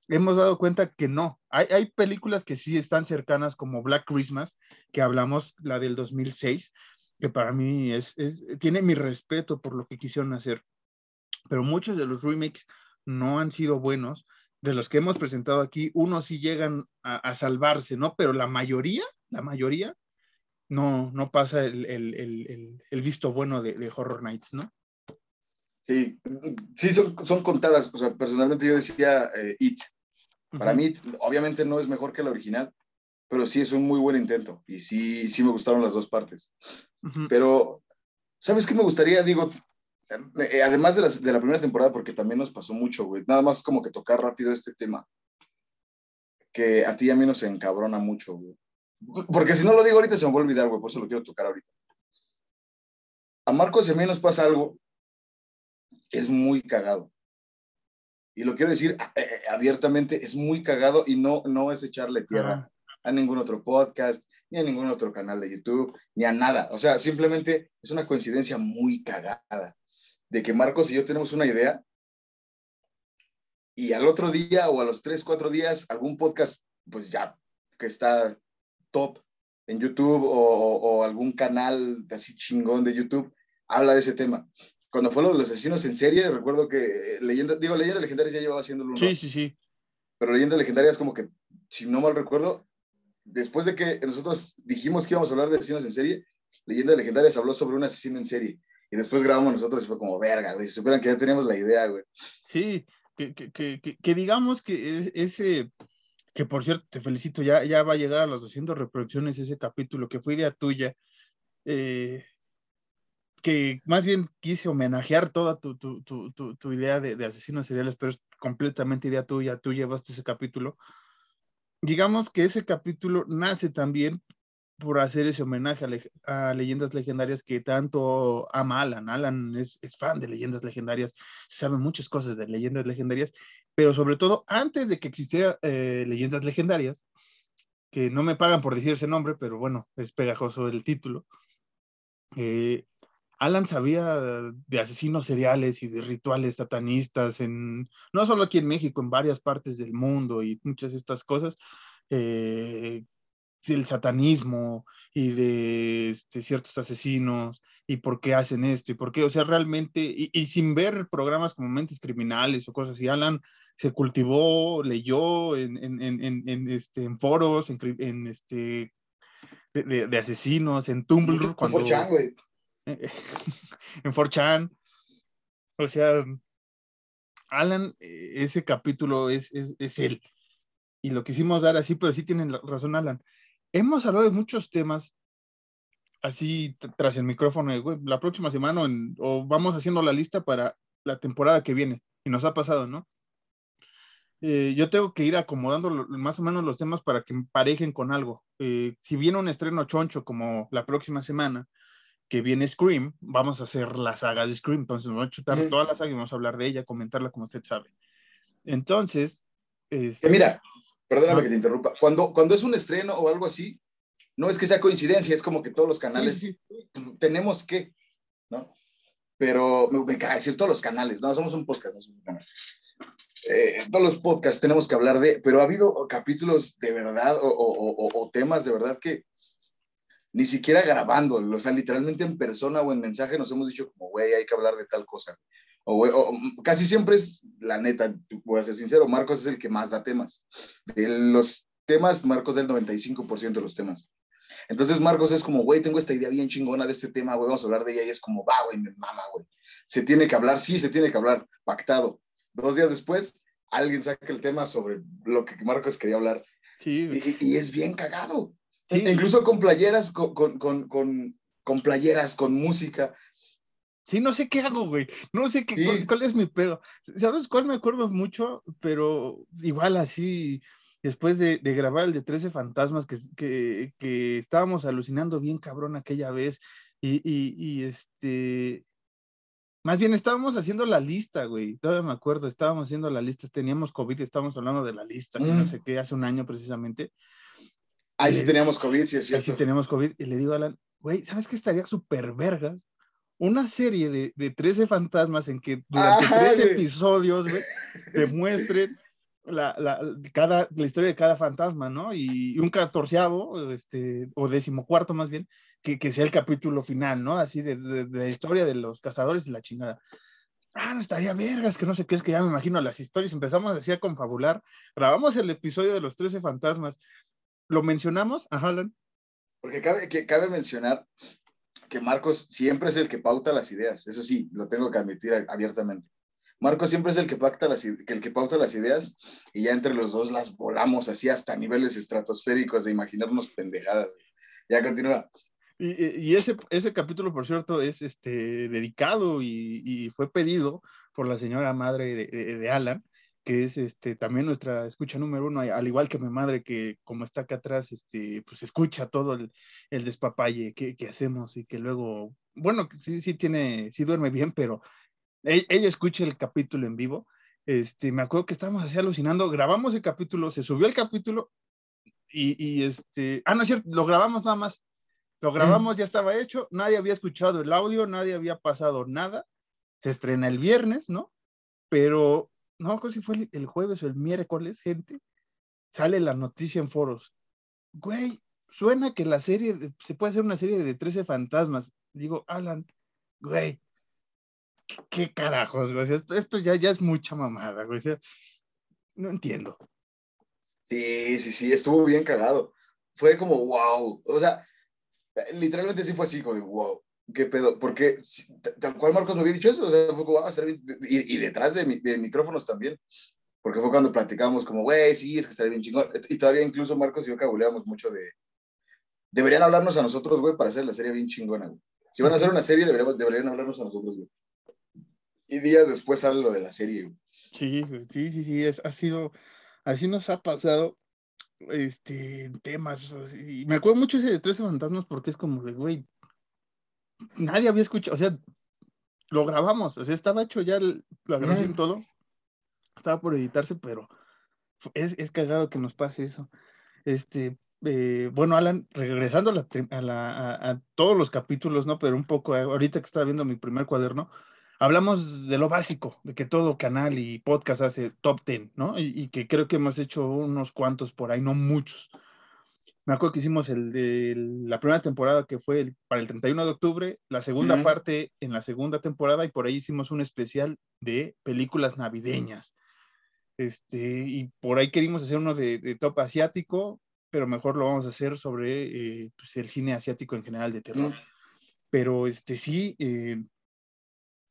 hemos dado cuenta que no. Hay, películas que sí están cercanas como Black Christmas, que hablamos, la del 2006, que para mí es, tiene mi respeto por lo que quisieron hacer. Pero muchos de los remakes no han sido buenos. De los que hemos presentado aquí, unos sí llegan a, a salvarse, ¿no? Pero la mayoría, la mayoría, no, no pasa el, el, el, el visto bueno de, de, Horror Nights, ¿no? Sí, sí, son, son contadas. O sea, personalmente yo decía eh, It. Para uh -huh. mí, obviamente no es mejor que la original, pero sí es un muy buen intento. Y sí, sí me gustaron las dos partes. Uh -huh. Pero, ¿sabes qué me gustaría? Digo, además de, las, de la primera temporada, porque también nos pasó mucho, güey. Nada más como que tocar rápido este tema. Que a ti y a mí nos encabrona mucho, güey. Porque si no lo digo ahorita se me va a olvidar, güey, por eso lo quiero tocar ahorita. A Marcos y a mí nos pasa algo que es muy cagado. Y lo quiero decir eh, abiertamente, es muy cagado y no, no es echarle tierra a ningún otro podcast, ni a ningún otro canal de YouTube, ni a nada. O sea, simplemente es una coincidencia muy cagada de que Marcos y yo tenemos una idea y al otro día o a los tres, cuatro días, algún podcast, pues ya que está top en YouTube o, o, algún canal así chingón de YouTube habla de ese tema. Cuando fue lo de los asesinos en serie, recuerdo que leyenda, digo, leyendas legendarias ya llevaba haciéndolo Sí, sí, sí. Pero leyendas legendarias como que, si no mal recuerdo, después de que nosotros dijimos que íbamos a hablar de asesinos en serie, leyendas legendarias habló sobre un asesino en serie. Y después grabamos nosotros y fue como, verga, güey, si supieran que ya teníamos la idea, güey. Sí, que, que, que, digamos que ese, que por cierto, te felicito, ya, ya va a llegar a las 200 reproducciones ese capítulo, que fue idea tuya, eh, que más bien quise homenajear toda tu, tu, tu, tu idea de, de, asesinos seriales, pero es completamente idea tuya, tú llevaste ese capítulo. Digamos que ese capítulo nace también por hacer ese homenaje a, le a, leyendas legendarias que tanto ama Alan. Alan es, es, fan de leyendas legendarias, sabe muchas cosas de leyendas legendarias, pero sobre todo antes de que existiera eh, leyendas legendarias, que no me pagan por decir ese nombre, pero bueno, es pegajoso el título. Eh, Alan sabía de asesinos seriales y de rituales satanistas, en, no solo aquí en México, en varias partes del mundo y muchas de estas cosas. Eh, del satanismo y de este, ciertos asesinos y por qué hacen esto y por qué, o sea, realmente, y, y, sin ver programas como Mentes Criminales o cosas así, Alan se cultivó, leyó en, en, en, en este, en foros, en, este, de, de, de, asesinos, en Tumblr. Cuando, güey. en 4chan. O sea, Alan, ese capítulo es, es, es él. Y lo quisimos dar así, pero sí tienen razón, Alan hemos hablado de muchos temas así tras el micrófono, güey, la próxima semana en, o vamos haciendo la lista para la temporada que viene. Y nos ha pasado, ¿no? Eh, yo tengo que ir acomodando lo, más o menos los temas para que parejen con algo. Eh, si viene un estreno choncho como la próxima semana, que viene Scream, vamos a hacer la saga de Scream, entonces nos vamos a chutar mm. toda la saga y vamos a hablar de ella, comentarla como usted sabe. Entonces... Este... Mira, Perdóname ah. que te interrumpa. Cuando, cuando es un estreno o algo así, no es que sea coincidencia, es como que todos los canales sí, sí. tenemos que, ¿no? Pero me, me caga decir todos los canales, no, somos un podcast, no somos un canal. Eh, todos los podcasts tenemos que hablar de, pero ha habido capítulos de verdad o, o, o, o temas de verdad que ni siquiera grabando, o sea, literalmente en persona o en mensaje nos hemos dicho como, güey, hay que hablar de tal cosa. O, o, casi siempre es, la neta, voy a ser sincero, Marcos es el que más da temas. De los temas, Marcos da el 95% de los temas. Entonces Marcos es como, güey, tengo esta idea bien chingona de este tema, güey, vamos a hablar de ella y es como, va, güey, mi mamá, güey. Se tiene que hablar, sí, se tiene que hablar, pactado. Dos días después, alguien saca el tema sobre lo que Marcos quería hablar. Sí. Y, y es bien cagado. Sí. Incluso con playeras, con, con, con, con, playeras, con música. Sí, no sé qué hago, güey. No sé qué, sí. cuál, cuál, es mi pedo. ¿Sabes cuál me acuerdo mucho? Pero igual así, después de, de grabar el de 13 fantasmas, que, que, que, estábamos alucinando bien cabrón aquella vez. Y, y, y, este. Más bien estábamos haciendo la lista, güey. Todavía me acuerdo, estábamos haciendo la lista. Teníamos COVID, estábamos hablando de la lista, mm. no sé qué, hace un año precisamente. Ahí sí teníamos COVID, sí es cierto. Ahí sí teníamos COVID. Y le digo a Alan, güey, ¿sabes qué estaría súper vergas? Una serie de, de 13 fantasmas en que durante Ajá, 13 güey. episodios, güey, te muestren la, la, cada, la historia de cada fantasma, ¿no? Y un catorceavo, este, o decimocuarto más bien, que, que sea el capítulo final, ¿no? Así de, de, de, la historia de los cazadores y la chingada. Ah, no estaría vergas, que no sé qué, es que ya me imagino las historias, empezamos así a confabular, grabamos el episodio de los 13 fantasmas, lo mencionamos, ajá, Alan. Porque cabe, que cabe mencionar que Marcos siempre es el que pauta las ideas, eso sí, lo tengo que admitir abiertamente. Marcos siempre es el que, pacta las, el que pauta las ideas y ya entre los dos las volamos así hasta niveles estratosféricos de imaginarnos pendejadas. Ya continúa. Y, ese, ese capítulo, por cierto, es este, dedicado y, fue pedido por la señora madre de, de, Alan, que es este, también nuestra escucha número uno, al igual que mi madre, que como está acá atrás, este, pues escucha todo el, el despapalle que, que, hacemos y que luego, bueno, sí, sí tiene, sí duerme bien, pero ella, ella escucha el capítulo en vivo. Este, me acuerdo que estábamos así alucinando, grabamos el capítulo, se subió el capítulo y, y este, ah, no es cierto, lo grabamos nada más lo grabamos, ya estaba hecho, nadie había escuchado el audio, nadie había pasado nada. Se estrena el viernes, ¿no? Pero, no, si fue el, jueves o el miércoles, gente, sale la noticia en foros. Güey, suena que la serie, se puede hacer una serie de 13 fantasmas. Digo, Alan, güey, qué carajos, güey. Esto, esto ya, ya es mucha mamada, güey. no entiendo. Sí, sí, sí, estuvo bien cagado. Fue como, wow. O sea, literalmente sí fue así, como wow, qué pedo, porque tal cual Marcos me había dicho eso, o sea, fue como, ah, y, y, detrás de, de, micrófonos también, porque fue cuando platicamos como, güey, sí, es que estaría bien chingón, y todavía incluso Marcos y yo cabuleamos mucho de, deberían hablarnos a nosotros, güey, para hacer la serie bien chingona, güey. Si van a hacer una serie, deberían, deberían hablarnos a nosotros, güey. Y días después sale lo de la serie, güey. Sí, sí, sí, sí, es, ha sido, así nos ha pasado este, temas. Y me acuerdo mucho ese de 13 fantasmas porque es como de, güey, nadie había escuchado, o sea, lo grabamos, o sea, estaba hecho ya la grabación todo, estaba por editarse, pero es, es cagado que nos pase eso. Este, eh, bueno, Alan, regresando a, la, a, todos los capítulos, ¿no? Pero un poco, ahorita que estaba viendo mi primer cuaderno, hablamos de lo básico, de que todo canal y podcast hace top 10, ¿no? Y, que creo que hemos hecho unos cuantos por ahí, no muchos. Me acuerdo que hicimos el de la primera temporada que fue para el 31 de octubre, la segunda parte en la segunda temporada y por ahí hicimos un especial de películas navideñas. Este, y por ahí queríamos hacer uno de, top asiático, pero mejor lo vamos a hacer sobre eh, pues, el cine asiático en general de terror. Pero este sí, eh,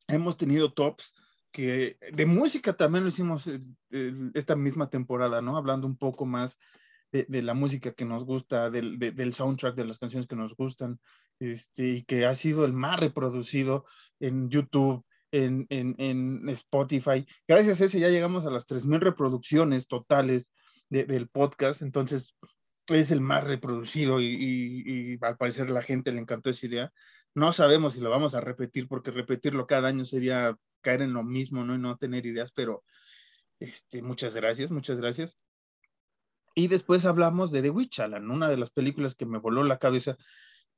hemos tenido tops que de música también lo hicimos eh, esta misma temporada, ¿no? Hablando un poco más de, la música que nos gusta, del, del, soundtrack de las canciones que nos gustan, este, y que ha sido el más reproducido en YouTube, en, en, en Spotify. Gracias a ese ya llegamos a las 3.000 reproducciones totales del podcast, entonces es el más reproducido y, y, y al parecer la gente le encantó esa idea. No sabemos si lo vamos a repetir, porque repetirlo cada año sería caer en lo mismo, ¿no? Y no tener ideas, pero este, muchas gracias, muchas gracias. Y después hablamos de The Witch, Alan, una de las películas que me voló la cabeza,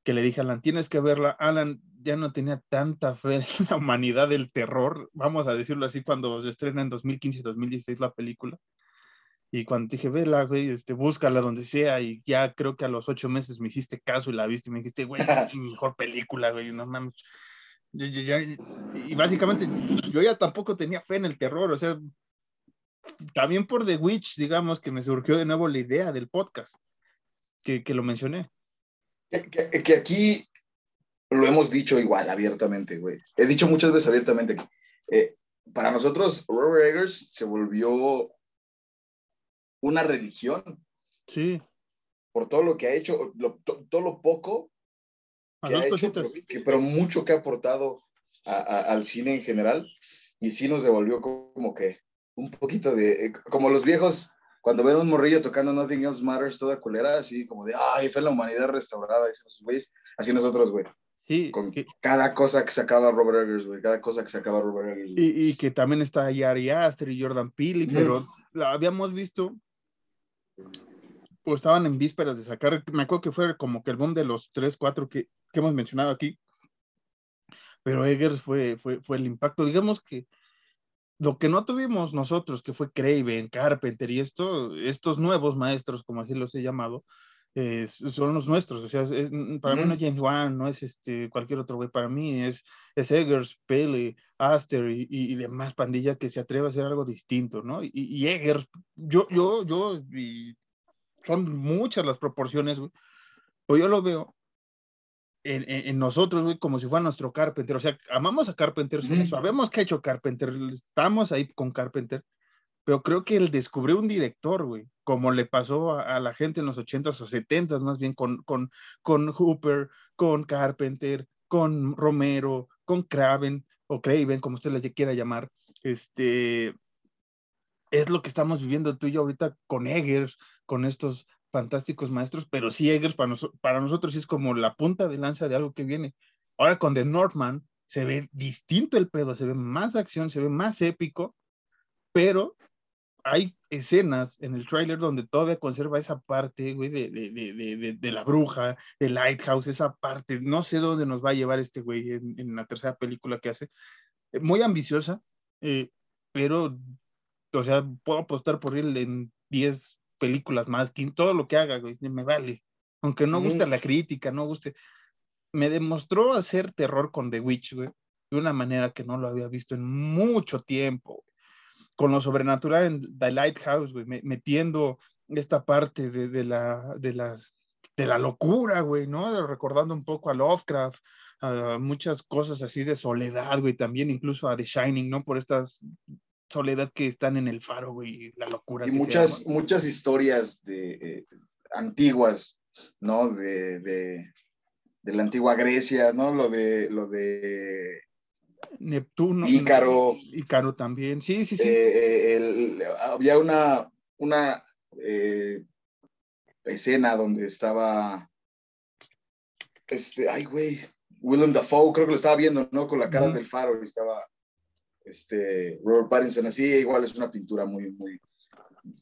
que le dije a Alan, tienes que verla. Alan ya no tenía tanta fe en la humanidad del terror, vamos a decirlo así, cuando se estrena en 2015-2016 la película. Y cuando dije, vela, güey, este, búscala donde sea, y ya creo que a los ocho meses me hiciste caso y la viste y me dijiste, güey, mejor película, güey, no mames. y básicamente yo ya tampoco tenía fe en el terror, o sea, también por The Witch, digamos, que me surgió de nuevo la idea del podcast, que, que lo mencioné. Que, que, aquí lo hemos dicho igual, abiertamente, güey. He dicho muchas veces abiertamente que eh, para nosotros Robert Eggers se volvió una religión. Sí. Por todo lo que ha hecho, todo lo poco que ha hecho, pero, mucho que ha aportado al cine en general. Y sí nos devolvió como que un poquito de, eh, como los viejos, cuando ven un morrillo tocando Nothing Else Matters toda culera, así como de, ay, fue la humanidad restaurada, así nosotros, güey. Sí, con cada cosa que sacaba Robert Eggers, güey, cada cosa que sacaba Robert Eggers. Y, y, que también está ahí Ari Aster y Jordan Peele, pero la habíamos visto o estaban en vísperas de sacar, me acuerdo que fue como que el boom de los 3, 4 que, que hemos mencionado aquí, pero Eggers fue, fue, fue el impacto. Digamos que lo que no tuvimos nosotros, que fue Craven, Carpenter y esto, estos nuevos maestros, como así los he llamado, son los nuestros. O sea, para mí no es James Wan, no es este, cualquier otro güey. Para mí es, es Eggers, Pele, Aster y, y, demás pandilla que se atreve a hacer algo distinto, ¿no? Y, y Eggers, yo, yo, yo, y son muchas las proporciones, güey. Pues yo lo veo en, nosotros, güey, como si fuera nuestro Carpenter. O sea, amamos a Carpenter, sabemos que ha hecho Carpenter, estamos ahí con Carpenter, pero creo que él descubrió un director, güey, como le pasó a, la gente en los 80s o 70s, más bien con, con, con Hooper, con Carpenter, con Romero, con Craven, o Craven, como usted le quiera llamar. Este, es lo que estamos viviendo tú y yo ahorita con Eggers, con estos fantásticos maestros, pero sí Eggers para, nosotros es como la punta de lanza de algo que viene. Ahora con The Northman se ve distinto el pedo, se ve más acción, se ve más épico, pero hay escenas en el tráiler donde todavía conserva esa parte, güey, de, de, de, de, la bruja, de Lighthouse, esa parte, no sé dónde nos va a llevar este güey en, en la tercera película que hace, eh, muy ambiciosa, eh, pero, o sea, puedo apostar por él en 10 películas más, todo lo que haga, güey, me vale. Aunque no guste la crítica, no guste. Me demostró hacer terror con The Witch, güey, de una manera que no lo había visto en mucho tiempo. Con lo sobrenatural en The Lighthouse, güey, metiendo esta parte de, de, la, de, la, de la locura, güey, ¿no? Recordando un poco a Lovecraft, a muchas cosas así de soledad, güey, también incluso a The Shining, ¿no? Por estas soledad que están en el faro, güey, la locura. Y muchas, muchas historias de, eh, antiguas, ¿no? De, de, la antigua Grecia, ¿no? Lo de, lo de Neptuno. Ícaro. Ícaro también, sí, sí, sí. Eh, eh, había una, una escena donde estaba, este, ay, güey, Willem Dafoe, creo que lo estaba viendo, ¿no? Con la cara del faro y estaba este, Robert Pattinson, así igual es una pintura muy, muy,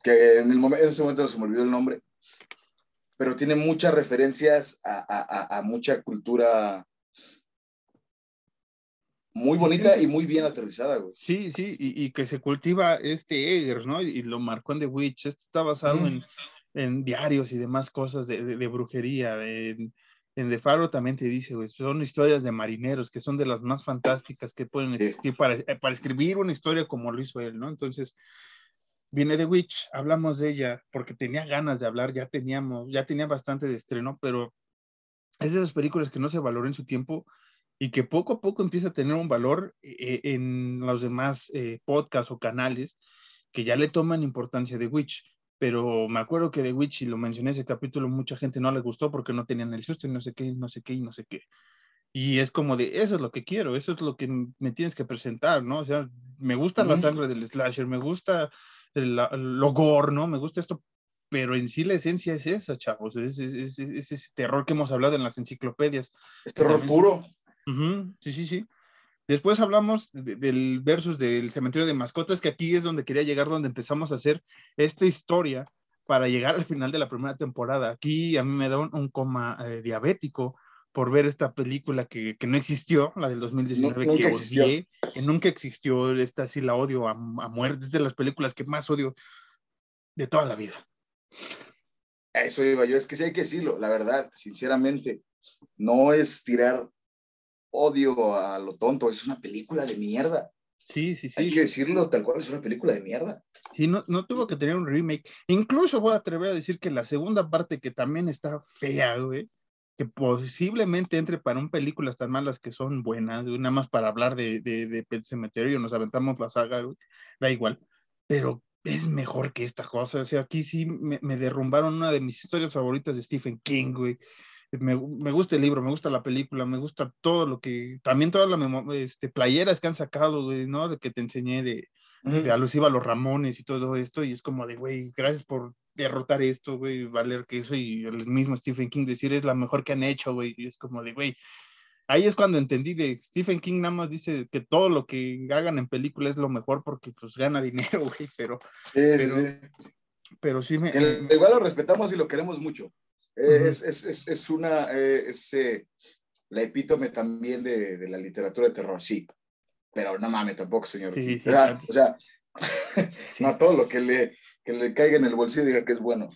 que en, el momento, en ese momento se me olvidó el nombre, pero tiene muchas referencias a, a, mucha cultura muy bonita y muy bien aterrizada, güey. Sí, sí, y, que se cultiva este Eggers, ¿no? Y, lo marcó en The Witch. Esto está basado en, en, diarios y demás cosas de, de, de brujería, de, en The Faro también te dice, güey, son historias de marineros que son de las más fantásticas que pueden existir para, eh, para escribir una historia como lo hizo él, ¿no? Entonces, viene The Witch, hablamos de ella porque tenía ganas de hablar, ya teníamos, ya tenía bastante de estreno, pero es de esas películas que no se valoró en su tiempo y que poco a poco empieza a tener un valor eh, en los demás eh, podcasts o canales que ya le toman importancia de Witch pero me acuerdo que de Witch, y lo mencioné ese capítulo, mucha gente no le gustó porque no tenían el susto y no sé qué, no sé qué, y no sé qué. Y es como de, eso es lo que quiero, eso es lo que me tienes que presentar, ¿no? O sea, me gusta la sangre del slasher, me gusta el, lo gore, ¿no? Me gusta esto, pero en sí la esencia es esa, chavos, es, es, es, ese terror que hemos hablado en las enciclopedias. Es terror puro. Sí, sí, sí. Después hablamos del versus del cementerio de mascotas, que aquí es donde quería llegar, donde empezamos a hacer esta historia para llegar al final de la primera temporada. Aquí a mí me da un, coma eh, diabético por ver esta película que, que, no existió, la del 2019, que odié, que nunca existió. Esta sí la odio a, a muerte, es de las películas que más odio de toda la vida. Eso iba yo, es que sí hay que decirlo, la verdad, sinceramente, no es tirar odio a lo tonto, es una película de mierda. Sí, sí, sí. Hay que decirlo tal cual, es una película de mierda. Sí, no, no tuvo que tener un remake. Incluso voy a atrever a decir que la segunda parte, que también está fea, güey, que posiblemente entre para un películas tan malas que son buenas, nada más para hablar de, de, de Pet Cemetery, nos aventamos la saga, güey, da igual. Pero es mejor que esta cosa. O sea, aquí sí me, me derrumbaron una de mis historias favoritas de Stephen King, güey me, me, gusta el libro, me gusta la película, me gusta todo lo que, también todas las este, playeras que han sacado, güey, ¿no? De que te enseñé de, de alusiva a los Ramones y todo esto, y es como de, güey, gracias por derrotar esto, güey, valer que eso, y el mismo Stephen King decir es la mejor que han hecho, güey, y es como de, güey, ahí es cuando entendí de Stephen King nada más dice que todo lo que hagan en película es lo mejor porque pues gana dinero, güey, pero, sí, pero, sí. pero sí me... igual lo respetamos y lo queremos mucho. Es, es, es, una, eh, es eh, la epítome también de, de, la literatura de terror, sí. Pero no mames, tampoco, señor. o sea, no todo lo que le, que le caiga en el bolsillo diga que es bueno.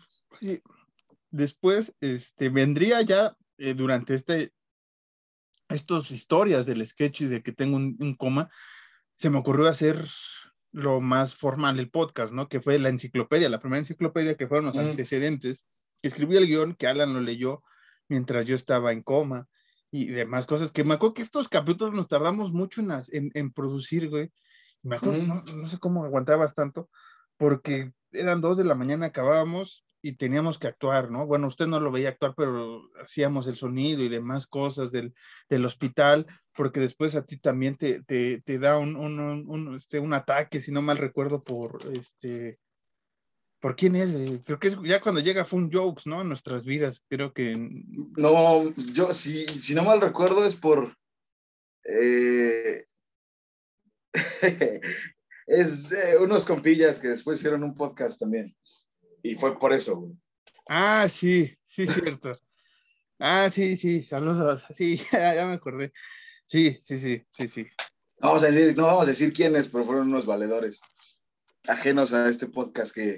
Después, este, vendría ya eh, durante este, estas historias del sketch y de que tengo un, coma, se me ocurrió hacer lo más formal el podcast, ¿no? Que fue la enciclopedia, la primera enciclopedia que fueron los antecedentes escribí el guion, que Alan lo leyó, mientras yo estaba en coma y demás cosas, que me acuerdo que estos capítulos nos tardamos mucho en, en, en producir, güey. Me acuerdo, no, no, sé cómo aguantabas tanto, porque eran dos de la mañana, acabábamos y teníamos que actuar, ¿no? Bueno, usted no lo veía actuar, pero hacíamos el sonido y demás cosas del, del hospital, porque después a ti también te, te, te da un, un, un, este, un ataque, si no mal recuerdo, por este... ¿Por quién es? Creo que es ya cuando llega Fun Jokes, ¿no? En nuestras vidas, creo que... No, yo, si, si no mal recuerdo, es por... Eh... es eh, unos compillas que después hicieron un podcast también. Y fue por eso, güey. Ah, sí, sí, cierto. ah, sí, sí, saludos. Sí, ya, me acordé. Sí, sí, sí, sí, sí. Vamos a decir, no vamos a decir quiénes, pero fueron unos valedores ajenos a este podcast que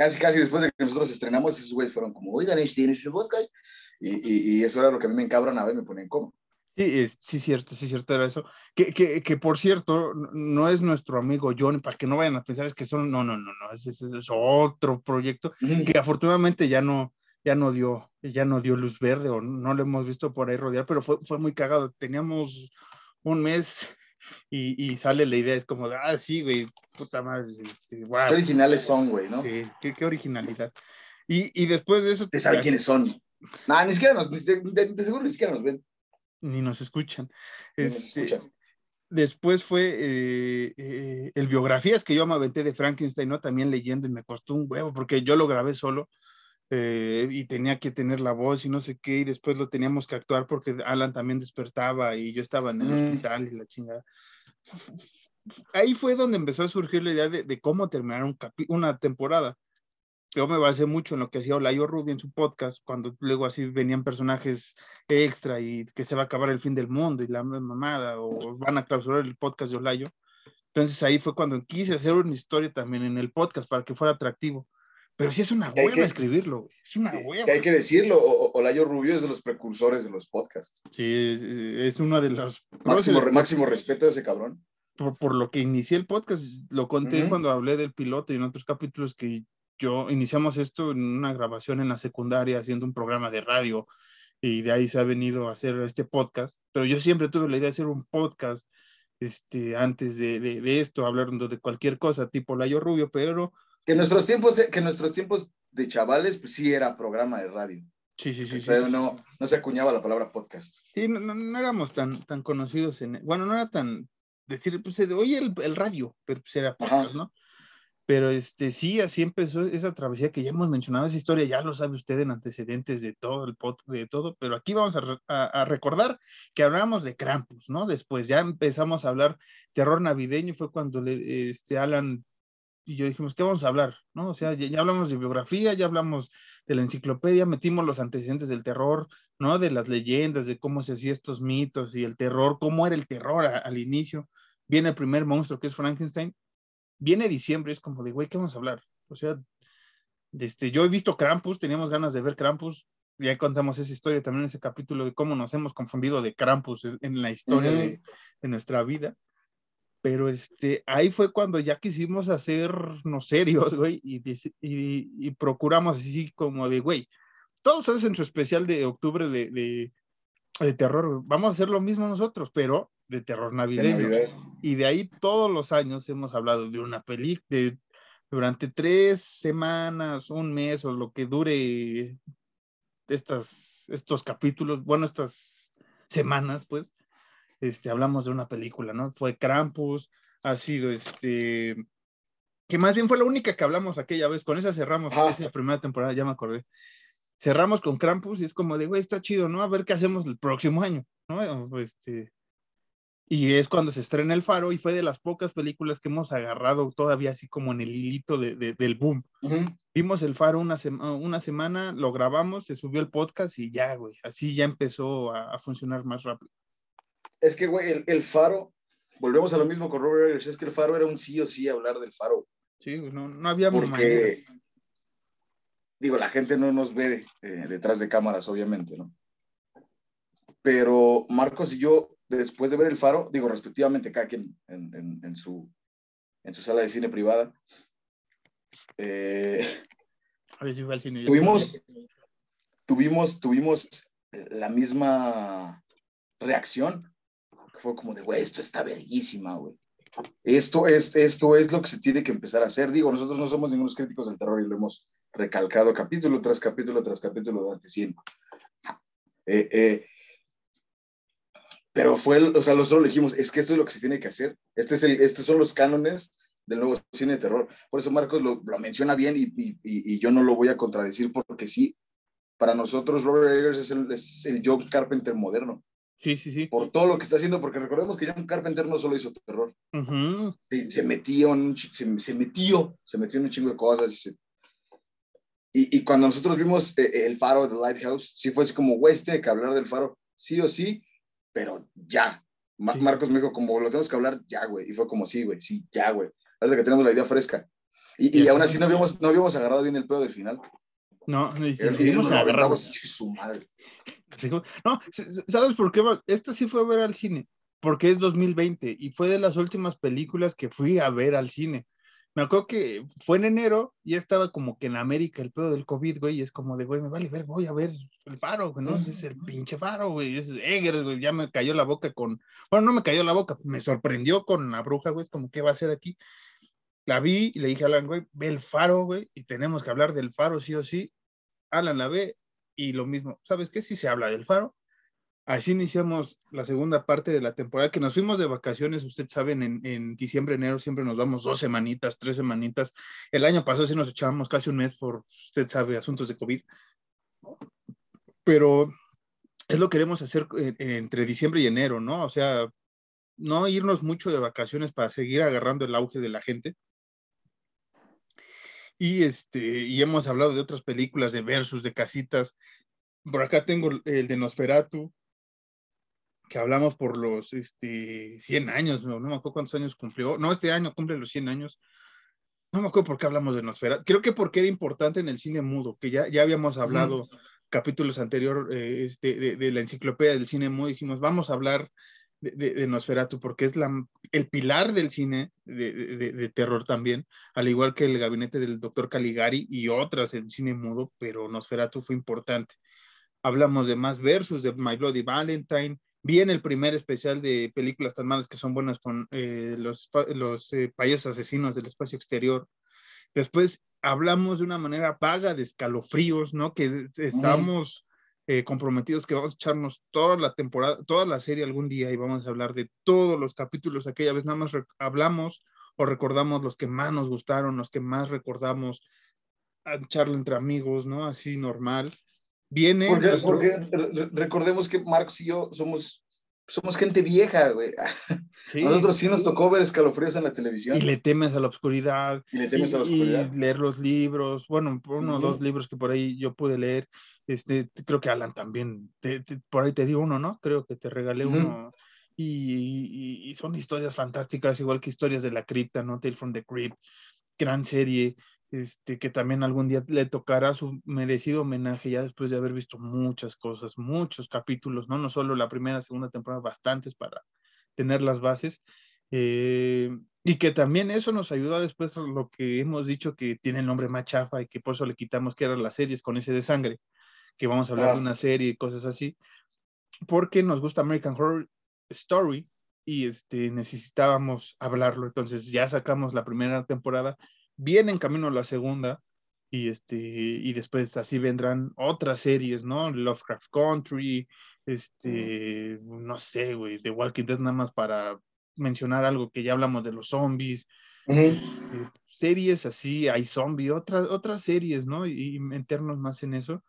casi, casi después de que nosotros estrenamos, esos güeyes fueron como, oigan, tienen su podcast. Y, y, y, eso era lo que a mí me a ver, me ponen como. Sí, es, sí, cierto, sí, cierto, era eso. Que, que, que, por cierto, no es nuestro amigo John, para que no vayan a pensar es que son, no, no, no, no, es, es, es otro proyecto que afortunadamente ya no, ya no dio, ya no dio luz verde o no lo hemos visto por ahí rodear, pero fue, fue muy cagado. Teníamos un mes y, y sale la idea, es como, ah, sí, güey, puta madre, wow. Qué originales son, güey, ¿no? Sí, qué, qué originalidad. Y, y, después de eso... ¿Te saben quiénes son? Nah, ni siquiera nos, de, de, de seguro ni siquiera nos ven ni nos escuchan. Este, después fue eh, eh, el biografías que yo me aventé de Frankenstein, ¿no? También leyendo y me costó un huevo porque yo lo grabé solo eh, y tenía que tener la voz y no sé qué y después lo teníamos que actuar porque Alan también despertaba y yo estaba en el mm. hospital y la chingada. Ahí fue donde empezó a surgir la idea de, de cómo terminar un una temporada yo me basé mucho en lo que hacía Olayo Rubio en su podcast, cuando luego así venían personajes extra y que se va a acabar el fin del mundo y la mamada, o van a clausurar el podcast de Olayo. Entonces ahí fue cuando quise hacer una historia también en el podcast para que fuera atractivo. Pero sí es una hueva escribirlo, es una hueva. hay que decirlo, Olayo Rubio es de los precursores de los podcasts. Sí, es, es uno de los... Máximo, máximo respeto a ese cabrón. Por, por, lo que inicié el podcast, lo conté cuando hablé del piloto y en otros capítulos que yo iniciamos esto en una grabación en la secundaria haciendo un programa de radio y de ahí se ha venido a hacer este podcast, pero yo siempre tuve la idea de hacer un podcast este, antes de, de, esto, hablando de cualquier cosa, tipo Layo Rubio, pero... Que nuestros tiempos, que en nuestros tiempos de chavales, pues sí era programa de radio. Sí, sí, sí. Pero No, no se acuñaba la palabra podcast. Sí, no, no, éramos tan, tan conocidos en... Bueno, no era tan... Decir, pues, oye, el, el radio, pero pues era podcast, ¿no? Pero este, sí, así empezó esa travesía que ya hemos mencionado, esa historia ya lo sabe usted en antecedentes de todo el pot, de todo, pero aquí vamos a, a, recordar que hablábamos de Krampus, ¿no? Después ya empezamos a hablar terror navideño, fue cuando le, este, Alan y yo dijimos, ¿qué vamos a hablar? ¿No? O sea, ya, ya, hablamos de biografía, ya hablamos de la enciclopedia, metimos los antecedentes del terror, ¿no? De las leyendas, de cómo se hacían estos mitos y el terror, cómo era el terror al inicio. Viene el primer monstruo que es Frankenstein, viene diciembre, es como de, güey, ¿qué vamos a hablar? O sea, este, yo he visto Krampus, teníamos ganas de ver Krampus, ya contamos esa historia también en ese capítulo de cómo nos hemos confundido de Krampus en la historia de, de, nuestra vida. Pero este, ahí fue cuando ya quisimos hacernos serios, güey, y, y, y, procuramos así como de, güey, todos hacen su especial de octubre de, de, de terror, vamos a hacer lo mismo nosotros, pero de terror navideño. y de ahí todos los años hemos hablado de una película, durante tres semanas, un mes o lo que dure estas, estos capítulos, bueno, estas semanas, pues, este, hablamos de una película, ¿no? Fue Krampus, ha sido este, que más bien fue la única que hablamos aquella vez, con esa cerramos esa primera temporada, ya me acordé. Cerramos con Krampus y es como de, güey, está chido, ¿no? A ver qué hacemos el próximo año, ¿no? Este, y es cuando se estrena El Faro y fue de las pocas películas que hemos agarrado todavía así como en el hilito de, de, del boom. Vimos El Faro una, sema, una semana, lo grabamos, se subió el podcast y ya, güey, así ya empezó a, a funcionar más rápido. Es que, güey, el, el, Faro, volvemos a lo mismo con Robert Eggers, es que El Faro era un sí o sí hablar del Faro. Sí, no, no había Porque, manera. digo, la gente no nos ve eh, detrás de cámaras, obviamente, ¿no? Pero Marcos y yo después de ver El Faro, digo, respectivamente, cada quien en, en, en su, en su sala de cine privada, eh, a ver si fue al cine. Tuvimos, tuvimos, tuvimos la misma reacción. Fue como de, güey, esto está verguísima, güey. Esto es, esto es lo que se tiene que empezar a hacer. Digo, nosotros no somos ningunos críticos del terror y lo hemos recalcado capítulo tras capítulo tras capítulo durante siempre. Eh, eh, pero fue, o sea, nosotros dijimos, es que esto es lo que se tiene que hacer. Este es el, estos son los cánones del nuevo cine de terror. Por eso Marcos lo, lo menciona bien y, y, y, yo no lo voy a contradecir porque sí, para nosotros Robert Eggers es el, es el John Carpenter moderno. Sí, sí, sí. Por todo lo que está haciendo, porque recordemos que John Carpenter no solo hizo terror. se, se, metió en se, se, metió, se metió en un chingo de cosas. Y, se, y, y cuando nosotros vimos eh, el faro de Lighthouse, sí fue así como, güey, tiene que hablar del faro, sí o sí, pero ya. sí. Marcos me dijo, como lo tenemos que hablar, ya, güey. Y fue como, sí, güey, sí, ya, güey. Ahora que tenemos la idea fresca. Y, y aún así no habíamos, no habíamos agarrado bien el pedo del final. No, y, y, y nos agarramos. Su madre. No, ¿sabes por qué? Esta sí fue a ver al cine, porque es 2020 y fue de las últimas películas que fui a ver al cine. Me acuerdo que fue en enero y estaba como que en América el pedo del COVID, güey, y es como de, güey, me vale ver, voy a ver el faro, güey, ¿no? Es el pinche faro, güey, es Eggers, güey, ya me cayó la boca con, bueno, no me cayó la boca, me sorprendió con la bruja, güey, es como, ¿qué va a hacer aquí? La vi y le dije a Alan, güey, ve el faro, güey, y tenemos que hablar del faro sí o sí. Alan la ve y lo mismo, ¿sabes qué? Si se habla del faro. Así iniciamos la segunda parte de la temporada, que nos fuimos de vacaciones, ustedes saben, en, en, diciembre, enero siempre nos vamos dos semanitas, tres semanitas. El año pasado sí nos echábamos casi un mes por, usted sabe, asuntos de COVID. Pero es lo que queremos hacer eh, entre diciembre y enero, ¿no? O sea, no irnos mucho de vacaciones para seguir agarrando el auge de la gente. Y, este, y hemos hablado de otras películas, de versus, de casitas. Por acá tengo el de Nosferatu, que hablamos por los este, 100 años, no, no me acuerdo cuántos años cumplió. No, este año cumple los 100 años. No me acuerdo por qué hablamos de Nosferatu. Creo que porque era importante en el cine mudo, que ya, ya habíamos hablado mm. capítulos anteriores eh, este, de, de, la enciclopedia del cine mudo. Dijimos, vamos a hablar de, de, de, Nosferatu, porque es la, el pilar del cine de, terror también, al igual que el gabinete del doctor Caligari y otras en cine mudo, pero Nosferatu fue importante. Hablamos de más versus, de My Bloody Valentine, bien el primer especial de películas tan malas que son buenas con eh, los, los eh, payasos asesinos del espacio exterior. Después hablamos de una manera vaga de escalofríos, ¿no? Que estamos eh, comprometidos que vamos a echarnos toda la temporada, toda la serie algún día y vamos a hablar de todos los capítulos. Aquella vez nada más hablamos o recordamos los que más nos gustaron, los que más recordamos, a echarlo entre amigos, ¿no? Así normal. Viene. Porque, nuestro... porque recordemos que Marcos y yo somos somos gente vieja, güey. Sí, Nosotros sí nos tocó ver escalofríos en la televisión. Y le temes a la oscuridad. Y le temes y, a la oscuridad. Y leer los libros. Bueno, uno o uh -huh. dos libros que por ahí yo pude leer. Este, creo que Alan también. Te, te, por ahí te dio uno, ¿no? Creo que te regalé uh -huh. uno. Y, y, son historias fantásticas, igual que historias de la cripta, ¿no? Tale from the Crypt. Gran serie este, que también algún día le tocará su merecido homenaje ya después de haber visto muchas cosas, muchos capítulos, no, no solo la primera, segunda temporada, bastantes para tener las bases. Eh, y que también eso nos ayuda después a lo que hemos dicho que tiene el nombre más chafa y que por eso le quitamos que eran las series con ese de sangre, que vamos a hablar ah. de una serie y cosas así, porque nos gusta American Horror Story y este, necesitábamos hablarlo, entonces ya sacamos la primera temporada viene en camino a la segunda y este y después así vendrán otras series, ¿no? Lovecraft Country, este, no sé, güey, The Walking Dead nada más para mencionar algo que ya hablamos de los zombies, este, series así, hay zombie, otras otras series, ¿no? Y, y meternos más en eso.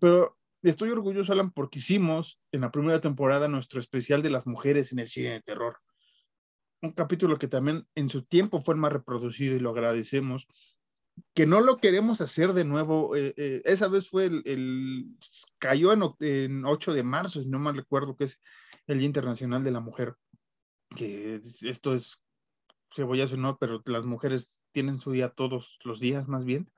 Pero estoy orgulloso, Alan, porque hicimos en la primera temporada nuestro especial de las mujeres en el cine de terror un capítulo que también en su tiempo fue más reproducido y lo agradecemos, que no lo queremos hacer de nuevo. Eh, eh, esa vez fue el, el cayó en, en, 8 de marzo, si no mal recuerdo, que es el Día Internacional de la Mujer, que esto es cebollazo, ¿no? Pero las mujeres tienen su día todos los días, más bien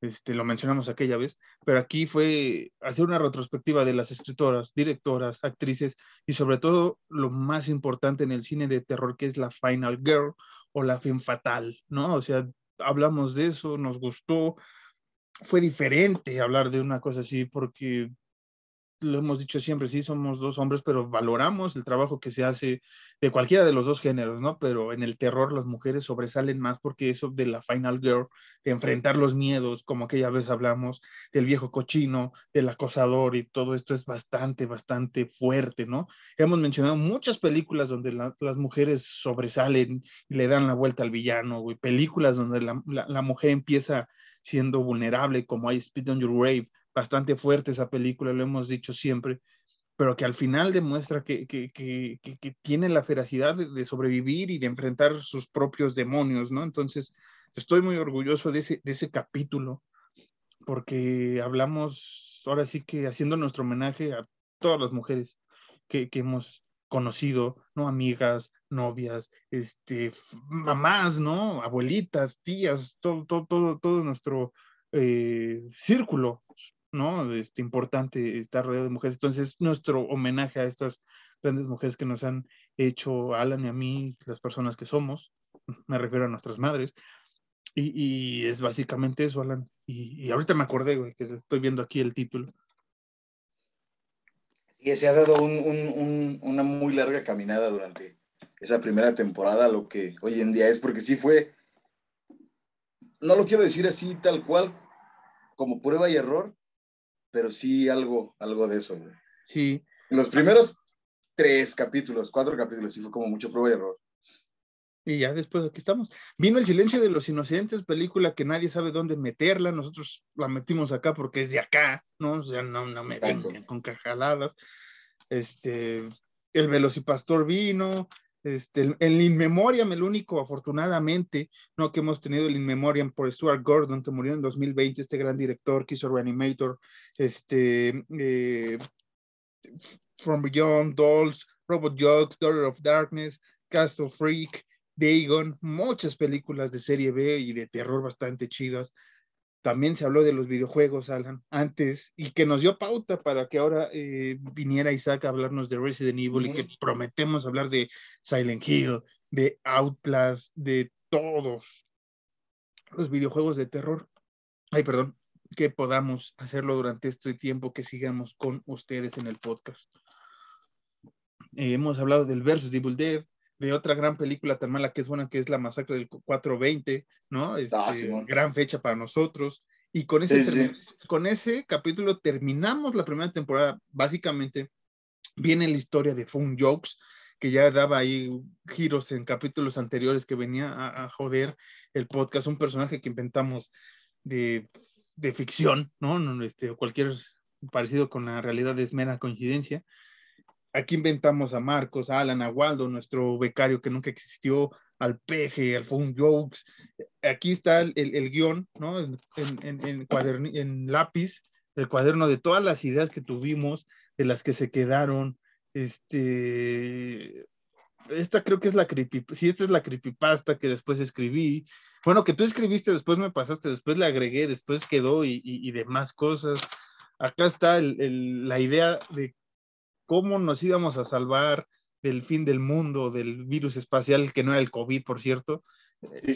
este, lo mencionamos aquella vez, pero aquí fue hacer una retrospectiva de las escritoras, directoras, actrices y sobre todo lo más importante en el cine de terror que es la Final Girl o la Femme Fatal, ¿no? O sea, hablamos de eso, nos gustó, fue diferente hablar de una cosa así porque lo hemos dicho siempre, sí, somos dos hombres, pero valoramos el trabajo que se hace de cualquiera de los dos géneros, ¿no? Pero en el terror las mujeres sobresalen más porque eso de la Final Girl, de enfrentar los miedos, como aquella vez hablamos, del viejo cochino, del acosador y todo esto es bastante, bastante fuerte, ¿no? Hemos mencionado muchas películas donde las mujeres sobresalen y le dan la vuelta al villano, güey, películas donde la, la mujer empieza siendo vulnerable, como hay Speed on Your Grave, bastante fuerte esa película, lo hemos dicho siempre, pero que al final demuestra que, que, que, que tiene la feracidad de, sobrevivir y de enfrentar sus propios demonios, ¿no? Entonces, estoy muy orgulloso de ese, de ese capítulo, porque hablamos, ahora sí que haciendo nuestro homenaje a todas las mujeres que, hemos conocido, ¿no? Amigas, novias, este, mamás, ¿no? Abuelitas, tías, todo, todo, todo, todo nuestro eh, círculo ¿no? Este, importante estar rodeado de mujeres. Entonces, nuestro homenaje a estas grandes mujeres que nos han hecho, Alan y a mí, las personas que somos, me refiero a nuestras madres, y, es básicamente eso, Alan. Y, ahorita me acordé, que estoy viendo aquí el título. Y se ha dado una muy larga caminada durante esa primera temporada, lo que hoy en día es, porque sí fue, no lo quiero decir así tal cual, como prueba y error, pero sí algo, algo de eso, güey. Sí. Los primeros tres capítulos, cuatro capítulos, sí fue como mucho prueba y error. Y ya después aquí estamos. Vino El Silencio de los Inocentes, película que nadie sabe dónde meterla. Nosotros la metimos acá porque es de acá, ¿no? O sea, no, no me vengan con cajaladas. Este, El Velocipastor vino, este, el In Memoriam, el único, afortunadamente, no que hemos tenido el In Memoriam por Stuart Gordon, que murió en 2020, este gran director que hizo Reanimator, este, eh, From Beyond, Dolls, Robot Jokes, Daughter of Darkness, Castle Freak, Dagon, muchas películas de serie B y de terror bastante chidas también se habló de los videojuegos, Alan, antes, y que nos dio pauta para que ahora eh, viniera Isaac a hablarnos de Resident Evil y que prometemos hablar de Silent Hill, de Outlast, de todos los videojuegos de terror. Ay, perdón, que podamos hacerlo durante este tiempo que sigamos con ustedes en el podcast. Eh, hemos hablado del Versus Evil Dead, de otra gran película tan mala que es buena, que es La Masacre del 420, ¿no? Este, ah, gran fecha para nosotros. Y con ese, con ese capítulo terminamos la primera temporada. Básicamente viene la historia de Fun Jokes, que ya daba ahí giros en capítulos anteriores que venía a, joder el podcast, un personaje que inventamos de, de ficción, ¿no? Este, cualquier parecido con la realidad es mera coincidencia aquí inventamos a Marcos, a Alan, a Waldo, nuestro becario que nunca existió, al Peje, al Phone Jokes. Aquí está el, el, guion, ¿no? En, en, en, en, lápiz, el cuaderno de todas las ideas que tuvimos, de las que se quedaron. Este, esta creo que es la creepypasta, sí, esta es la creepypasta que después escribí. Bueno, que tú escribiste, después me pasaste, después le agregué, después quedó y, y, y demás cosas. Acá está el, la idea de cómo nos íbamos a salvar del fin del mundo, del virus espacial, que no era el COVID, por cierto.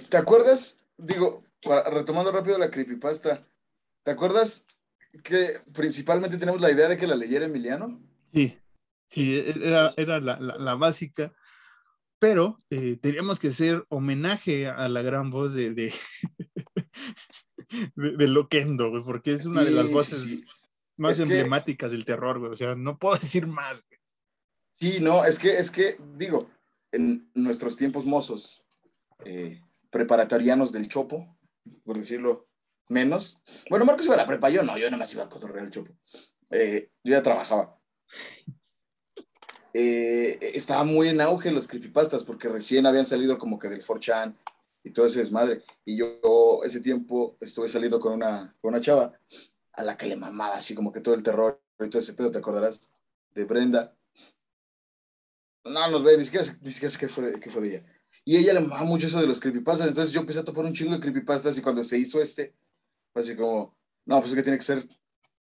¿Te acuerdas? Digo, retomando rápido la creepypasta, ¿te acuerdas que principalmente tenemos la idea de que la leyera Emiliano? Sí, sí, era, era la, la, básica, pero eh, teníamos que hacer homenaje a la gran voz de, de, de, Loquendo, porque es una de las voces más emblemáticas del terror, güey. O sea, no puedo decir más, güey. Sí, no, es que, es que, digo, en nuestros tiempos mozos, eh, preparatorianos del Chopo, por decirlo menos. Bueno, Marcos iba a la prepa, yo no, yo nada más iba a cotorrear el Chopo. Eh, yo ya trabajaba. Eh, estaba muy en auge los creepypastas porque recién habían salido como que del 4chan y todo ese desmadre. Y yo ese tiempo estuve saliendo con una, con una chava a la que le mamaba así como que todo el terror y todo ese pedo, ¿te acordarás? De Brenda. No nos ve, ni siquiera, ni siquiera sé qué fue, qué fue de ella. Y ella le mamaba mucho eso de los creepypastas, entonces yo empecé a topar un chingo de creepypastas y cuando se hizo este, fue así como, no, pues es que tiene que ser.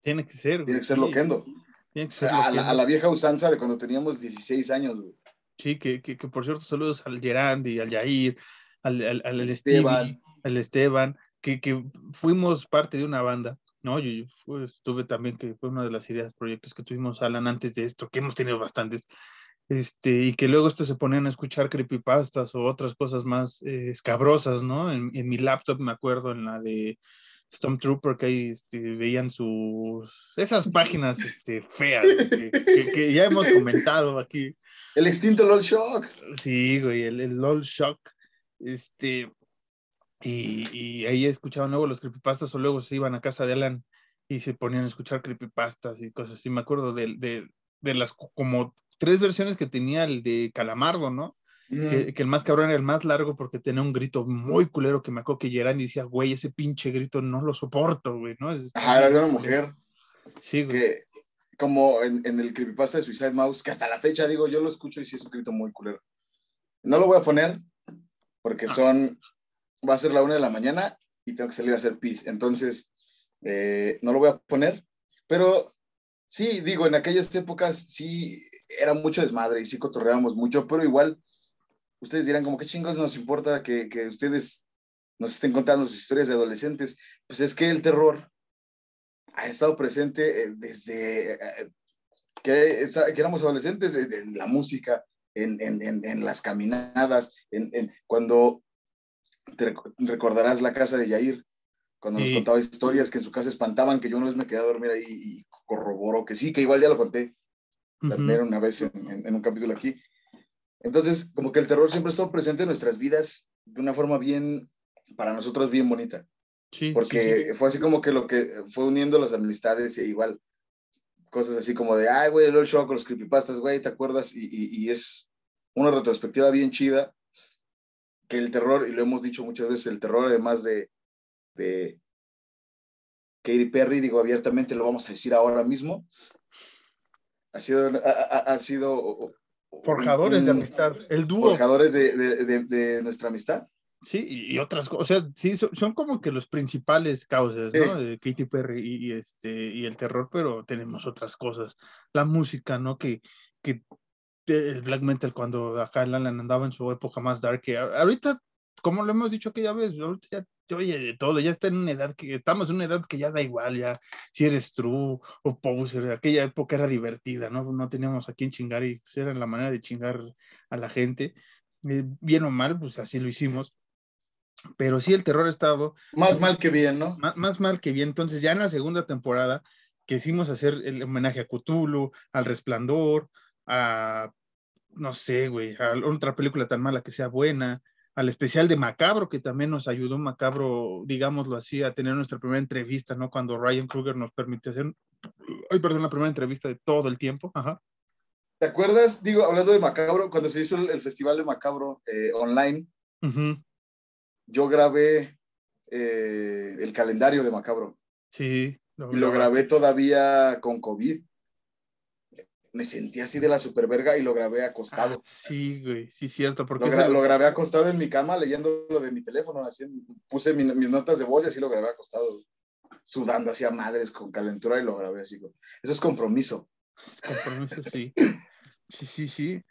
Tiene que ser. Tiene que ser loquendo. Tiene que ser a, la, a, la, vieja usanza de cuando teníamos 16 años, güey. Sí, que, que, que por cierto, saludos al Gerandi, al Yair, al, al, al Esteban. al Esteban, que, que fuimos parte de una banda, ¿no? Yo, yo estuve también, que fue una de las ideas, proyectos que tuvimos, Alan, antes de esto, que hemos tenido bastantes, este, y que luego esto se ponían a escuchar creepypastas o otras cosas más eh, escabrosas, ¿no? En, en, mi laptop me acuerdo en la de Stormtrooper que ahí este, veían sus, esas páginas este, feas que, que, que, ya hemos comentado aquí. El extinto LOL Shock. Sí, güey, el, el LOL Shock. Este, y, y, ahí escuchaban luego los creepypastas o luego se iban a casa de Alan y se ponían a escuchar creepypastas y cosas así. Me acuerdo de, de, de las como tres versiones que tenía el de Calamardo, ¿no? Mm. Que, que, el más cabrón era el más largo porque tenía un grito muy culero que me acuerdo que Gerard decía, güey, ese pinche grito no lo soporto, güey, ¿no? Es, Ajá, era de una mujer. Sí, güey. Que, como en, en, el creepypasta de Suicide Mouse, que hasta la fecha, digo, yo lo escucho y sí es un grito muy culero. No lo voy a poner porque Ah. son, va a ser la una de la mañana y tengo que salir a hacer pis. Entonces, eh, no lo voy a poner, pero sí, digo, en aquellas épocas sí era mucho desmadre y sí cotorreábamos mucho, pero igual ustedes dirán como qué chingos nos importa que, que ustedes nos estén contando sus historias de adolescentes. Pues es que el terror ha estado presente eh, desde eh, que, que, éramos adolescentes, en la música, en, en, en las caminadas, en, cuando te recordarás la casa de Yair, cuando nos contaba historias que en su casa espantaban, que yo una vez me quedé a dormir ahí y corroboró que sí, que igual ya lo conté uh -huh. una vez en, en, en, un capítulo aquí. Entonces, como que el terror siempre ha estado presente en nuestras vidas de una forma bien, para nosotros bien bonita. Sí, Porque sí. fue así como que lo que fue uniendo las amistades e igual cosas así como de, ay, güey, el show con los creepypastas, güey, ¿te acuerdas? Y, y, y, es una retrospectiva bien chida que el terror, y lo hemos dicho muchas veces, el terror además de, de Katy Perry, digo abiertamente, lo vamos a decir ahora mismo, ha sido, ha, ha sido forjadores un, de amistad, el dúo. Forjadores de, de, de, de nuestra amistad. Sí, y, y, otras cosas, o sea, sí, son, son, como que los principales causas, ¿no? Sí. De Katy Perry y, y, este, y el terror, pero tenemos otras cosas. La música, ¿no? Que, que el black metal cuando acá Alan andaba en su época más dark, que ahorita, como lo hemos dicho aquella vez, ahorita ya te oye de todo, ya está en una edad que, estamos en una edad que ya da igual, ya, si eres true o poser, aquella época era divertida, ¿no? No teníamos a quién chingar y pues era la manera de chingar a la gente, eh, bien o mal, pues así lo hicimos, pero sí el terror ha estado... Más mal que bien, ¿no? Más, más mal que bien, entonces ya en la segunda temporada quisimos hacer el homenaje a Cthulhu, al Resplandor, a, no sé, güey, a otra película tan mala que sea buena, al especial de Macabro, que también nos ayudó Macabro, digámoslo así, a tener nuestra primera entrevista, ¿no? Cuando Ryan Kruger nos permitió hacer, ay, perdón, la primera entrevista de todo el tiempo. Ajá. ¿Te acuerdas, digo, hablando de Macabro, cuando se hizo el, el festival de Macabro eh, online, uh -huh. yo grabé eh, el calendario de Macabro. Sí. Lo, y lo grabé todavía con COVID me sentí así de la superverga y lo grabé acostado. Ah, sí, güey, sí, cierto. Porque lo, gra lo, grabé acostado en mi cama leyendo lo de mi teléfono, así, puse mi, mis notas de voz y así lo grabé acostado, sudando hacia madres con calentura y lo grabé así. Eso es compromiso. Compromiso, sí. Sí, sí, sí.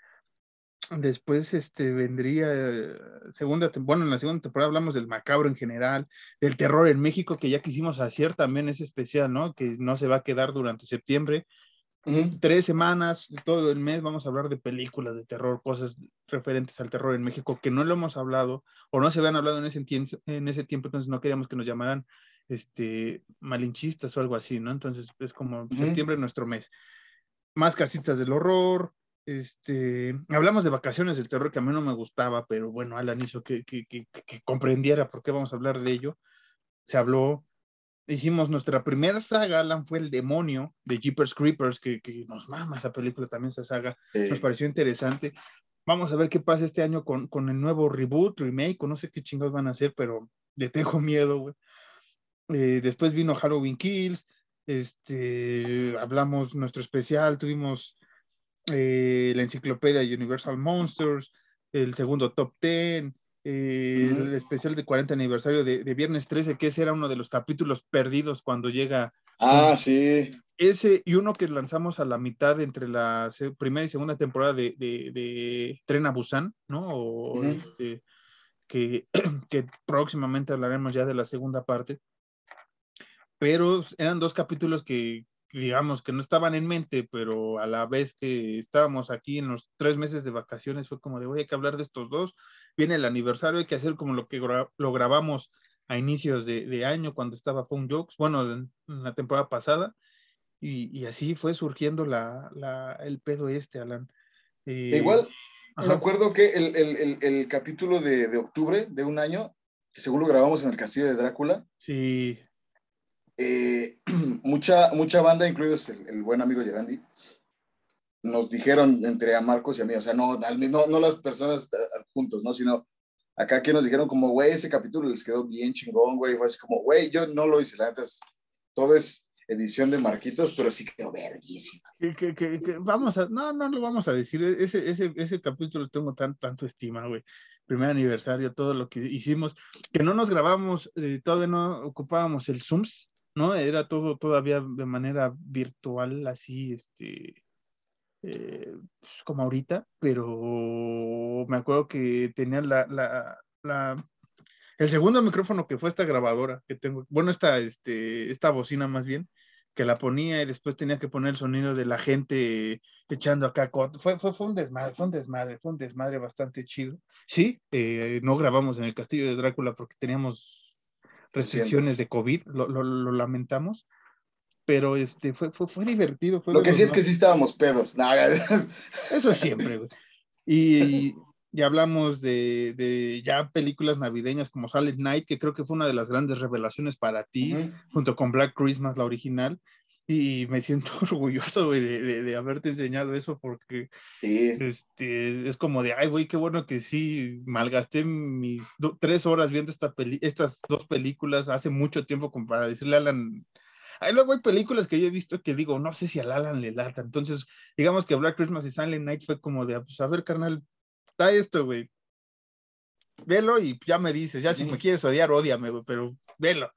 Después este, vendría eh, segunda, bueno, en la segunda temporada hablamos del macabro en general, del terror en México, que ya quisimos hacer también ese especial, ¿no? Que no se va a quedar durante septiembre, Uh -huh. tres semanas, todo el mes vamos a hablar de películas de terror, cosas referentes al terror en México que no lo hemos hablado o no se habían hablado en ese, en ese tiempo, entonces no queríamos que nos llamaran este, malinchistas o algo así, ¿no? Entonces es como uh -huh. septiembre nuestro mes. Más casitas del horror, este, hablamos de vacaciones del terror que a mí no me gustaba, pero bueno, Alan hizo que, que, que, que comprendiera por qué vamos a hablar de ello. Se habló, hicimos nuestra primera saga, Alan, fue El Demonio de Jeepers Creepers, que, que nos mama esa película también, esa saga, sí. nos pareció interesante. Vamos a ver qué pasa este año con, con el nuevo reboot, remake, o no sé qué chingados van a hacer, pero le tengo miedo, güey. Eh, después vino Halloween Kills, este, hablamos nuestro especial, tuvimos eh, la enciclopedia Universal Monsters, el segundo top 10, eh, uh -huh. el especial de 40 aniversario de, de, Viernes 13, que ese era uno de los capítulos perdidos cuando llega. Ah, un, sí. Ese y uno que lanzamos a la mitad entre la primera y segunda temporada de, de, de Tren a Busan, ¿no? O, uh -huh. este, que, que próximamente hablaremos ya de la segunda parte. Pero eran dos capítulos que, digamos, que no estaban en mente, pero a la vez que estábamos aquí en los tres meses de vacaciones, fue como de, voy hay que hablar de estos dos. Viene el aniversario, hay que hacer como lo que lo grabamos a inicios de, año cuando estaba Phone Jokes, bueno, en, la temporada pasada. Y, así fue surgiendo la, la, el pedo este, Alan. Eh, Igual, me acuerdo que el, el, el capítulo de, de, octubre de un año, que según lo grabamos en el castillo de Drácula. Sí. Eh, mucha, mucha banda, incluidos el, buen amigo Gerandi, nos dijeron entre a Marcos y a mí, o sea, no, no, no las personas eh, juntos, ¿no? Sino acá que nos dijeron como, güey, ese capítulo les quedó bien chingón, güey, fue así como, güey, yo no lo hice, la neta, todo es edición de Marquitos, pero sí quedó verguísimo. Que, vamos a, no, no lo vamos a decir, ese, ese, ese capítulo tengo tan, tanto estima, güey. Primer aniversario, todo lo que hicimos, que no nos grabamos, eh, todavía no ocupábamos el Zooms, ¿no? Era todo todavía de manera virtual, así, este, eh, pues, como ahorita, pero me acuerdo que tenía la, la, la, el segundo micrófono que fue esta grabadora que tengo, bueno, esta, este, esta bocina más bien, que la ponía y después tenía que poner el sonido de la gente echando acá. Fue, fue, fue un desmadre, fue un desmadre, fue un desmadre bastante chido. Sí, eh, no grabamos en el castillo de Drácula porque teníamos restricciones de COVID, lo, lo, lamentamos, pero este, fue, fue, fue divertido. lo que sí es que sí estábamos pedos. Eso siempre, Y, y hablamos de, de, ya películas navideñas como Silent Night, que creo que fue una de las grandes revelaciones para ti, junto con Black Christmas, la original y me siento orgulloso, güey, de, de, haberte enseñado eso porque este, es como de, ay, güey, qué bueno que sí, malgasté mis tres horas viendo esta peli estas dos películas hace mucho tiempo como para decirle a Alan. Ahí luego hay películas que yo he visto que digo, no sé si al Alan le lata. Entonces, digamos que Black Christmas y Silent Night fue como de, pues, a ver, carnal, está esto, güey. Velo y ya me dices, ya si me quieres odiar, odiame, güey, pero velo.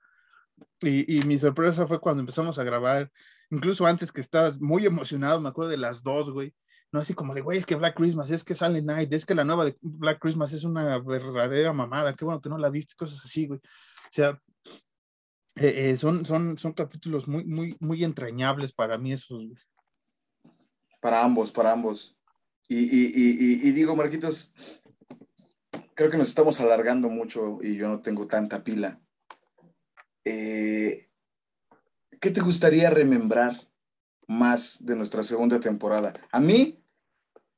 Y, mi sorpresa fue cuando empezamos a grabar, incluso antes que estabas muy emocionado, me acuerdo de las dos, güey. No así como de, güey, es que Black Christmas, es que Silent Night, es que la nueva de Black Christmas es una verdadera mamada, qué bueno que no la viste, cosas así, güey. O sea, eh, eh, son, son, son capítulos muy, muy, muy entrañables para mí esos, Para ambos, para ambos. Y, y, y, digo, Marquitos, creo que nos estamos alargando mucho y yo no tengo tanta pila. Eh, ¿qué te gustaría remembrar más de nuestra segunda temporada? A mí,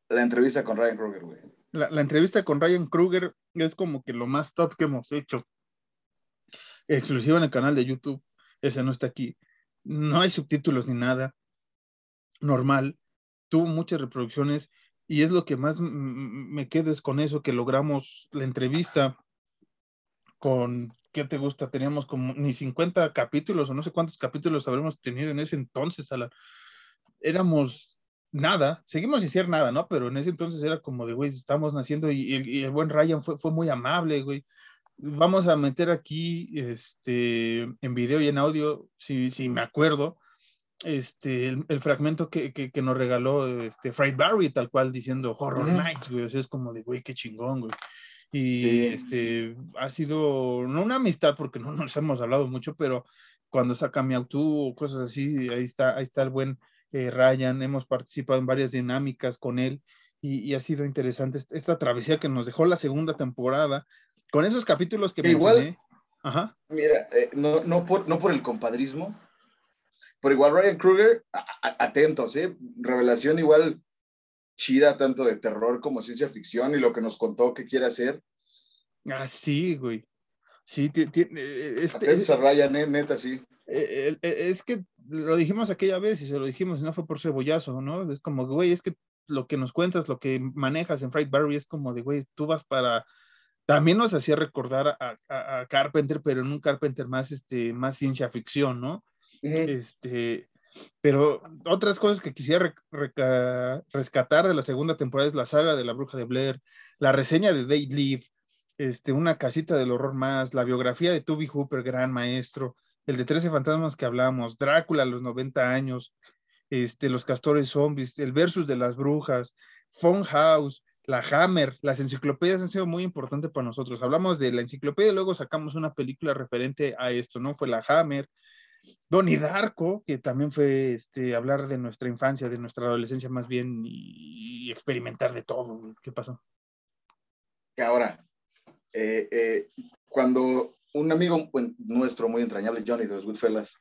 la entrevista con Ryan Kruger, güey. La, entrevista con Ryan Kruger es como que lo más top que hemos hecho. Exclusivo en el canal de YouTube. Ese no está aquí. No hay subtítulos ni nada. Normal. Tuvo muchas reproducciones y es lo que más me quedes con eso, que logramos la entrevista con ¿qué te gusta? Teníamos como ni 50 capítulos o no sé cuántos capítulos habremos tenido en ese entonces. A la... Éramos nada, seguimos sin nada, ¿no? Pero en ese entonces era como de, güey, estamos naciendo y, el buen Ryan fue, fue muy amable, güey. Vamos a meter aquí, este, en video y en audio, si, si me acuerdo, este, el, fragmento que, que, que, nos regaló este, Fried Barry, tal cual, diciendo Horror Nights, güey. O sea, es como de, güey, qué chingón, güey. Y este, ha sido, no una amistad, porque no nos hemos hablado mucho, pero cuando saca mi auto o cosas así, ahí está, ahí está el buen eh, Ryan. Hemos participado en varias dinámicas con él y, ha sido interesante esta, travesía que nos dejó la segunda temporada, con esos capítulos que igual, Ajá. Mira, eh, no, no, por, no por el compadrismo, pero igual Ryan Kruger, atentos, ¿eh? Revelación igual chida, tanto de terror como ciencia ficción, y lo que nos contó que quiere hacer. Ah, sí, güey. Sí, eh, este, es, raya, neta, sí. Eh, eh, es que lo dijimos aquella vez y se lo dijimos, no fue por cebollazo, ¿no? Es como, güey, es que lo que nos cuentas, lo que manejas en Fright Barry es como de, güey, tú vas para... También nos hacía recordar a, a, Carpenter, pero en un Carpenter más, este, más ciencia ficción, ¿no? Este, pero otras cosas que quisiera rescatar de la segunda temporada es la saga de la bruja de Blair, la reseña de Dave Leaf, este, una casita del horror más, la biografía de Toby Hooper, gran maestro, el de 13 fantasmas que hablamos, Drácula a los 90 años, este, los castores zombies, el versus de las brujas, Phone House, la Hammer, las enciclopedias han sido muy importantes para nosotros. Hablamos de la enciclopedia luego sacamos una película referente a esto, ¿no? Fue la Hammer, Donnie Darko, que también fue este, hablar de nuestra infancia, de nuestra adolescencia más bien y, experimentar de todo. ¿Qué pasó? Ahora, eh, eh, cuando un amigo nuestro muy entrañable, Johnny de los Goodfellas,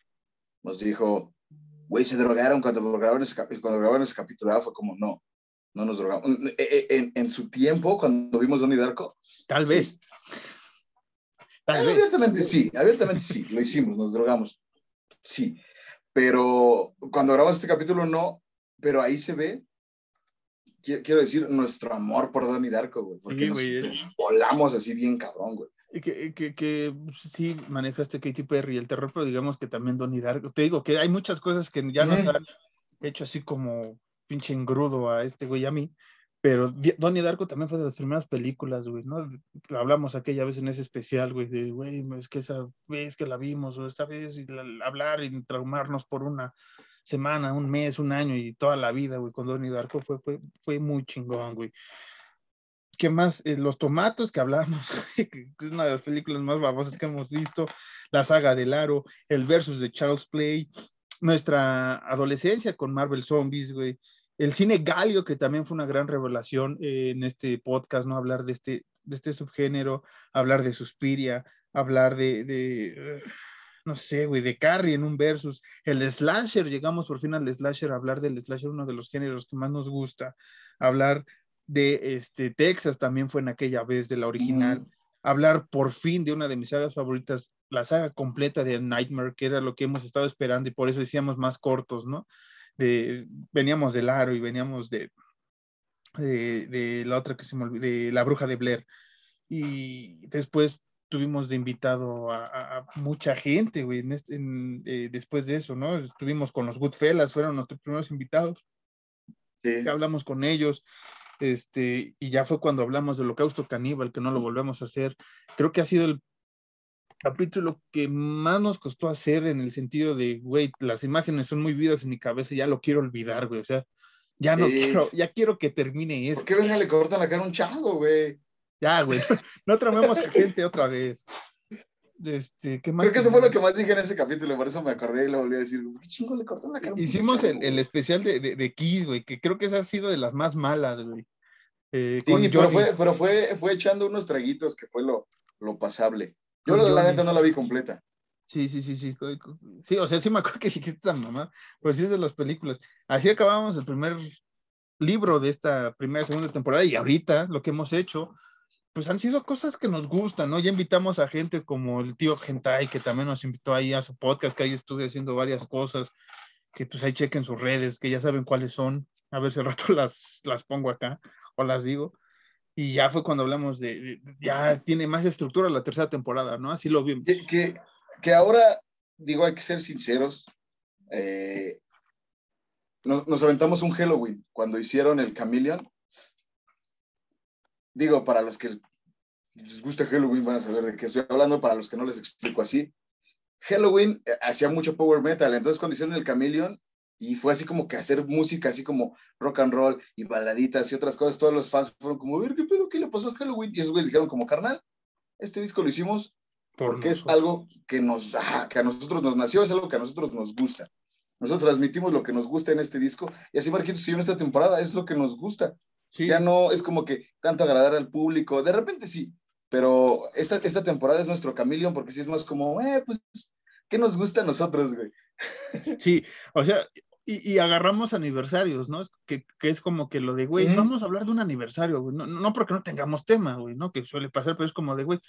nos dijo, güey, se drogaron cuando grabaron ese, cuando grabaron ese capítulo, ah, fue como, no, no nos drogamos. En, en, su tiempo, cuando vimos Donnie Darko. Tal vez. Tal vez. Abiertamente sí, abiertamente sí, lo hicimos, nos drogamos sí. Pero cuando grabamos este capítulo no, pero ahí se ve, quiero decir, nuestro amor por Donnie Darko, güey. Porque nos eh. volamos así bien cabrón, güey. Que, que, que, sí manejaste Katy Perry el terror, pero digamos que también Donnie Darko. Te digo que hay muchas cosas que ya nos han hecho así como pinche engrudo a este güey a mí, pero Donnie Darko también fue de las primeras películas, güey, ¿no? Hablamos aquella vez en ese especial, güey, de, güey, es que esa vez que la vimos, o esta vez, y hablar y traumarnos por una semana, un mes, un año y toda la vida, güey, con Donnie Darko fue, fue, fue muy chingón, güey. ¿Qué más? Eh, los tomatos que hablamos, que es una de las películas más babosas que hemos visto, la saga del aro, el versus de Charles Play, nuestra adolescencia con Marvel Zombies, güey, el cine galio, que también fue una gran revelación eh, en este podcast, ¿no? Hablar de este, de este subgénero, hablar de Suspiria, hablar de, de no sé, güey, de Carrie en un versus, el slasher, llegamos por fin al slasher, hablar del slasher, uno de los géneros que más nos gusta, hablar de este, Texas también fue en aquella vez de la original, hablar por fin de una de mis sagas favoritas, la saga completa de Nightmare, que era lo que hemos estado esperando y por eso decíamos más cortos, ¿no? Veníamos del Aro y veníamos de, de, la otra que se me olvidó, de La Bruja de Blair. Y después tuvimos de invitado a, mucha gente, güey, este, eh, después de eso, ¿no? Estuvimos con los Goodfellas, fueron nuestros primeros invitados. Hablamos con ellos, este, y ya fue cuando hablamos del holocausto caníbal, que no lo volvemos a hacer. Creo que ha sido el capítulo que más nos costó hacer en el sentido de, güey, las imágenes son muy vidas en mi cabeza, ya lo quiero olvidar, güey, o sea, ya no quiero, ya quiero que termine esto. ¿Por qué le cortan la cara a un chango, güey? Ya, güey, no tramemos a gente otra vez. Este, ¿qué más Creo que eso fue lo que más dije en ese capítulo, por eso me acordé y lo volví a decir, ¿qué chingo le cortan la cara? Hicimos el, el, especial de, de, de, Kiss, güey, que creo que esa ha sido de las más malas, güey. Eh, sí, pero, fue, pero fue, fue echando unos traguitos que fue lo, lo pasable. Yo la neta no la vi completa. Sí, sí, sí, sí. Sí, o sea, sí me acuerdo que dijiste esta mamá, pues sí es de las películas. Así acabamos el primer libro de esta primera, segunda temporada y ahorita lo que hemos hecho, pues han sido cosas que nos gustan, ¿no? Ya invitamos a gente como el tío Gentai, que también nos invitó ahí a su podcast, que ahí estuve haciendo varias cosas, que pues ahí chequen sus redes, que ya saben cuáles son. A ver si al rato las, las pongo acá o las digo y ya fue cuando hablamos de, ya tiene más estructura la tercera temporada, ¿no? Así lo vimos. Que, que, ahora, digo, hay que ser sinceros, eh, nos, aventamos un Halloween cuando hicieron el Chameleon. Digo, para los que les gusta Halloween van a saber de qué estoy hablando, para los que no les explico así. Halloween eh, hacía mucho power metal, entonces cuando hicieron el Chameleon, y fue así como que hacer música, así como rock and roll y baladitas y otras cosas. Todos los fans fueron como, ver, ¿qué pedo? ¿Qué le pasó a Halloween? Y esos güeyes dijeron como, carnal, este disco lo hicimos porque es algo que, nos, que a nosotros nos nació, es algo que a nosotros nos gusta. Nosotros transmitimos lo que nos gusta en este disco y así Marquitos yo en esta temporada es lo que nos gusta. Ya no es como que tanto agradar al público, de repente sí, pero esta, esta temporada es nuestro Chameleon porque sí es más como, eh, pues, ¿qué nos gusta a nosotros, güey? Sí, o sea, y, agarramos aniversarios, ¿no? Que, que, es como que lo de, güey, vamos a hablar de un aniversario, güey. No, no porque no tengamos tema, güey, ¿no? Que suele pasar, pero es como de, güey,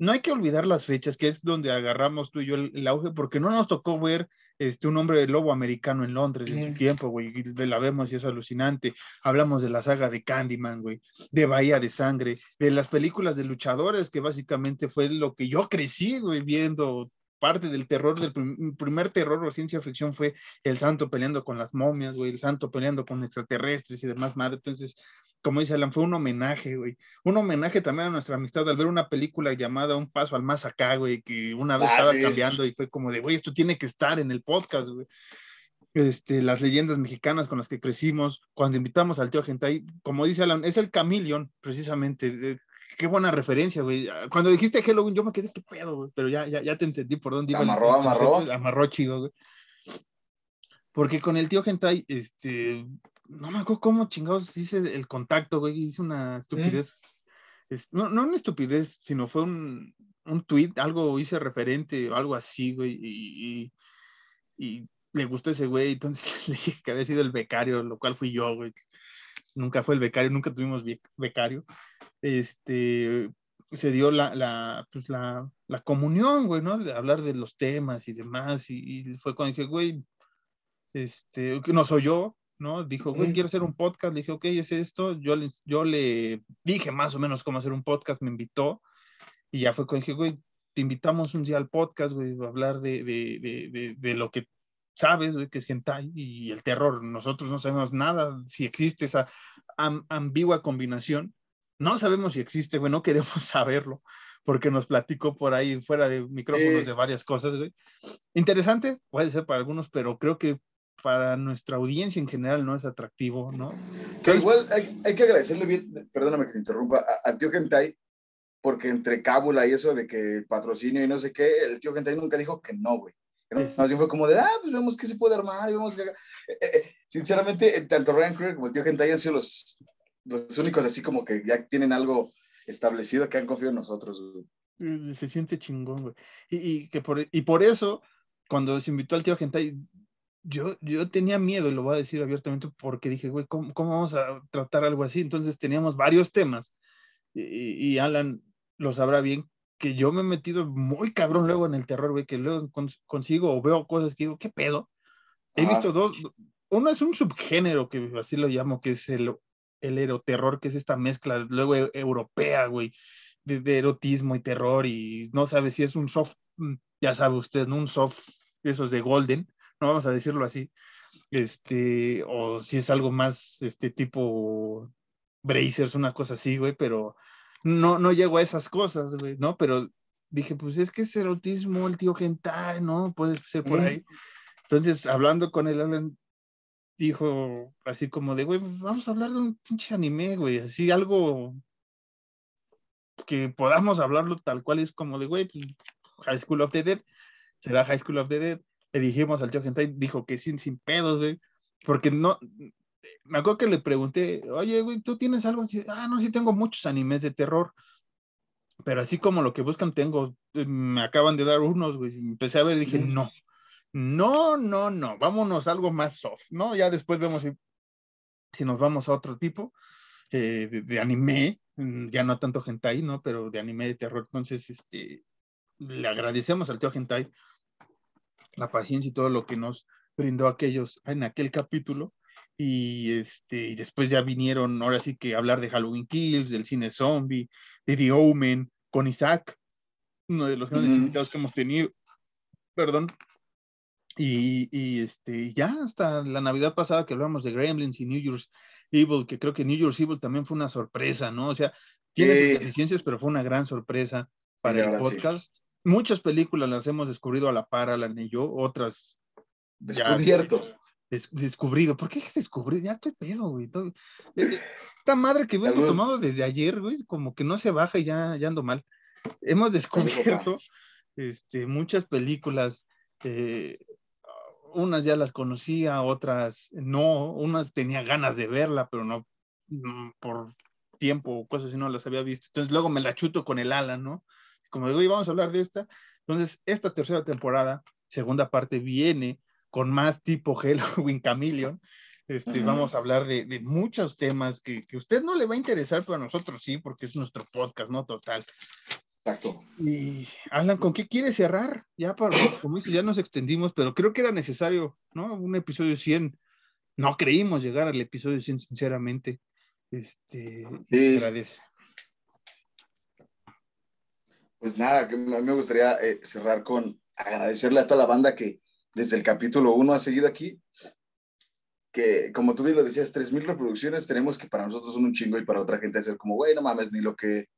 no hay que olvidar las fechas, que es donde agarramos tú y yo el, auge, porque no nos tocó ver este, un hombre de lobo americano en Londres en su tiempo, güey, la vemos y es alucinante. Hablamos de la saga de Candyman, güey, de Bahía de Sangre, de las películas de luchadores, que básicamente fue lo que yo crecí, güey, viendo parte del terror, del primer terror o ciencia ficción fue el santo peleando con las momias, güey, el santo peleando con extraterrestres y demás madre. Entonces, como dice Alan, fue un homenaje, güey. Un homenaje también a nuestra amistad al ver una película llamada Un Paso al Más Acá, güey, que una vez ah, estaba cambiando y fue como de, güey, esto tiene que estar en el podcast, güey. este, las leyendas mexicanas con las que crecimos, cuando invitamos al tío Gentai, como dice Alan, es el Camillion, precisamente. Qué buena referencia, güey. Cuando dijiste Halloween, yo me quedé, qué pedo, güey, pero ya, ya, ya te entendí por dónde iba. Amarró, amarró. Amarró chido, güey. Porque con el tío Gentai, este, no me acuerdo cómo chingados hice el contacto, güey, hice una estupidez. no, no una estupidez, sino fue un, un tweet, algo hice referente, o algo así, güey, y, y, le gustó ese güey, entonces le dije que había sido el becario, lo cual fui yo, güey. Nunca fue el becario, nunca tuvimos becario. Este, se dio la, la, pues la, la comunión, güey, ¿no? De hablar de los temas y demás, y, fue cuando dije, güey, este, que no soy yo, ¿no? Dijo, güey, quiero hacer un podcast. Le dije, ok, es esto. Yo le, yo le dije más o menos cómo hacer un podcast, me invitó. Y ya fue cuando dije, güey, te invitamos un día al podcast, güey, a hablar de, de, de, de, lo que sabes, güey, que es hentai y el terror. Nosotros no sabemos nada si existe esa ambigua combinación. No sabemos si existe, güey, no queremos saberlo, porque nos platicó por ahí fuera de micrófonos de varias cosas, güey. Interesante, puede ser para algunos, pero creo que para nuestra audiencia en general no es atractivo, ¿no? Que igual hay, hay, que agradecerle bien, perdóname que te interrumpa, a, Tío Gentai, porque entre cábula y eso de que patrocinio y no sé qué, el Tío Gentai nunca dijo que no, güey. Más bien fue como de, ah, pues vemos qué se puede armar y vemos que... Eh, eh, eh, sinceramente, tanto Ryan Craig como el Tío Gentai han sido los, los únicos así como que ya tienen algo establecido que han confiado en nosotros. Se siente chingón, güey. Y, y, que por, y por eso, cuando se invitó al Tío Gentai, yo, yo tenía miedo, y lo voy a decir abiertamente, porque dije, güey, ¿cómo, ¿cómo, vamos a tratar algo así? Entonces teníamos varios temas, y, Alan lo sabrá bien, que yo me he metido muy cabrón luego en el terror, güey, que luego consigo o veo cosas que digo, ¿qué pedo? He visto dos, uno es un subgénero, que así lo llamo, que es el, el eroterror, que es esta mezcla luego e, europea, güey, de, de, erotismo y terror, y no sabe si es un soft, mm, ya sabe usted, ¿no? Un soft, esos de Golden, no vamos a decirlo así, este, o si es algo más, este tipo Brazers, una cosa así, güey, pero no, no llego a esas cosas, güey, ¿no? Pero dije, pues es que es erotismo, el tío Gentai, ¿no? Puede ser por ahí. Entonces, hablando con él, dijo así como de, güey, vamos a hablar de un pinche anime, güey, así algo que podamos hablarlo tal cual es como de, güey, pues, High School of the Dead, será High School of the Dead, le dijimos al tío Gentai, dijo que sin, sin pedos, güey, porque no, me acuerdo que le pregunté, oye, güey, ¿tú tienes algo así? Ah, no, sí tengo muchos animes de terror, pero así como lo que buscan tengo, me acaban de dar unos, güey, empecé a ver dije, no, no, no, no, vámonos a algo más soft, ¿no? Ya después vemos si, si nos vamos a otro tipo eh, de, de, anime, mm, ya no tanto hentai, ¿no? Pero de anime de terror, entonces, este, le agradecemos al tío hentai la paciencia y todo lo que nos brindó aquellos en aquel capítulo. Y, este, y después ya vinieron, ahora sí que hablar de Halloween Kills, del cine zombie, de The Omen, con Isaac, uno de los grandes invitados que hemos tenido. Perdón. Y, y, este, ya hasta la Navidad pasada que hablamos de Gremlins y New Year's Evil, que creo que New Year's Evil también fue una sorpresa, ¿no? O sea, tiene sus deficiencias, pero fue una gran sorpresa para el podcast muchas películas las hemos descubrido a la par, Alan y yo, otras. Descubierto. descubrido. ¿Por qué descubrir? Ya estoy pedo, güey. Eh, eh, esta madre que vengo tomado desde ayer, güey, como que no se baja y ya, ya ando mal. Hemos descubierto este, muchas películas. Eh, unas ya las conocía, otras no, unas tenía ganas de verla, pero no mm, por tiempo o cosas así no las había visto. Entonces luego me la chuto con el Alan, ¿no? como digo, y vamos a hablar de esta. Entonces, esta tercera temporada, segunda parte, viene con más tipo Halloween Chameleon. Este, Vamos a hablar de, de muchos temas que, que, usted no le va a interesar, pero a nosotros sí, porque es nuestro podcast, ¿no? Total. Exacto. Y Alan, ¿con qué quiere cerrar? Ya para, como dice, ya nos extendimos, pero creo que era necesario, ¿no? Un episodio 100. No creímos llegar al episodio 100, sinceramente. Este, sí. agradece. Pues nada, a mí me gustaría eh, cerrar con agradecerle a toda la banda que desde el capítulo 1 ha seguido aquí. Que como tú bien lo decías, 3.000 reproducciones tenemos que para nosotros son un chingo y para otra gente es como, güey, no mames, ni lo que,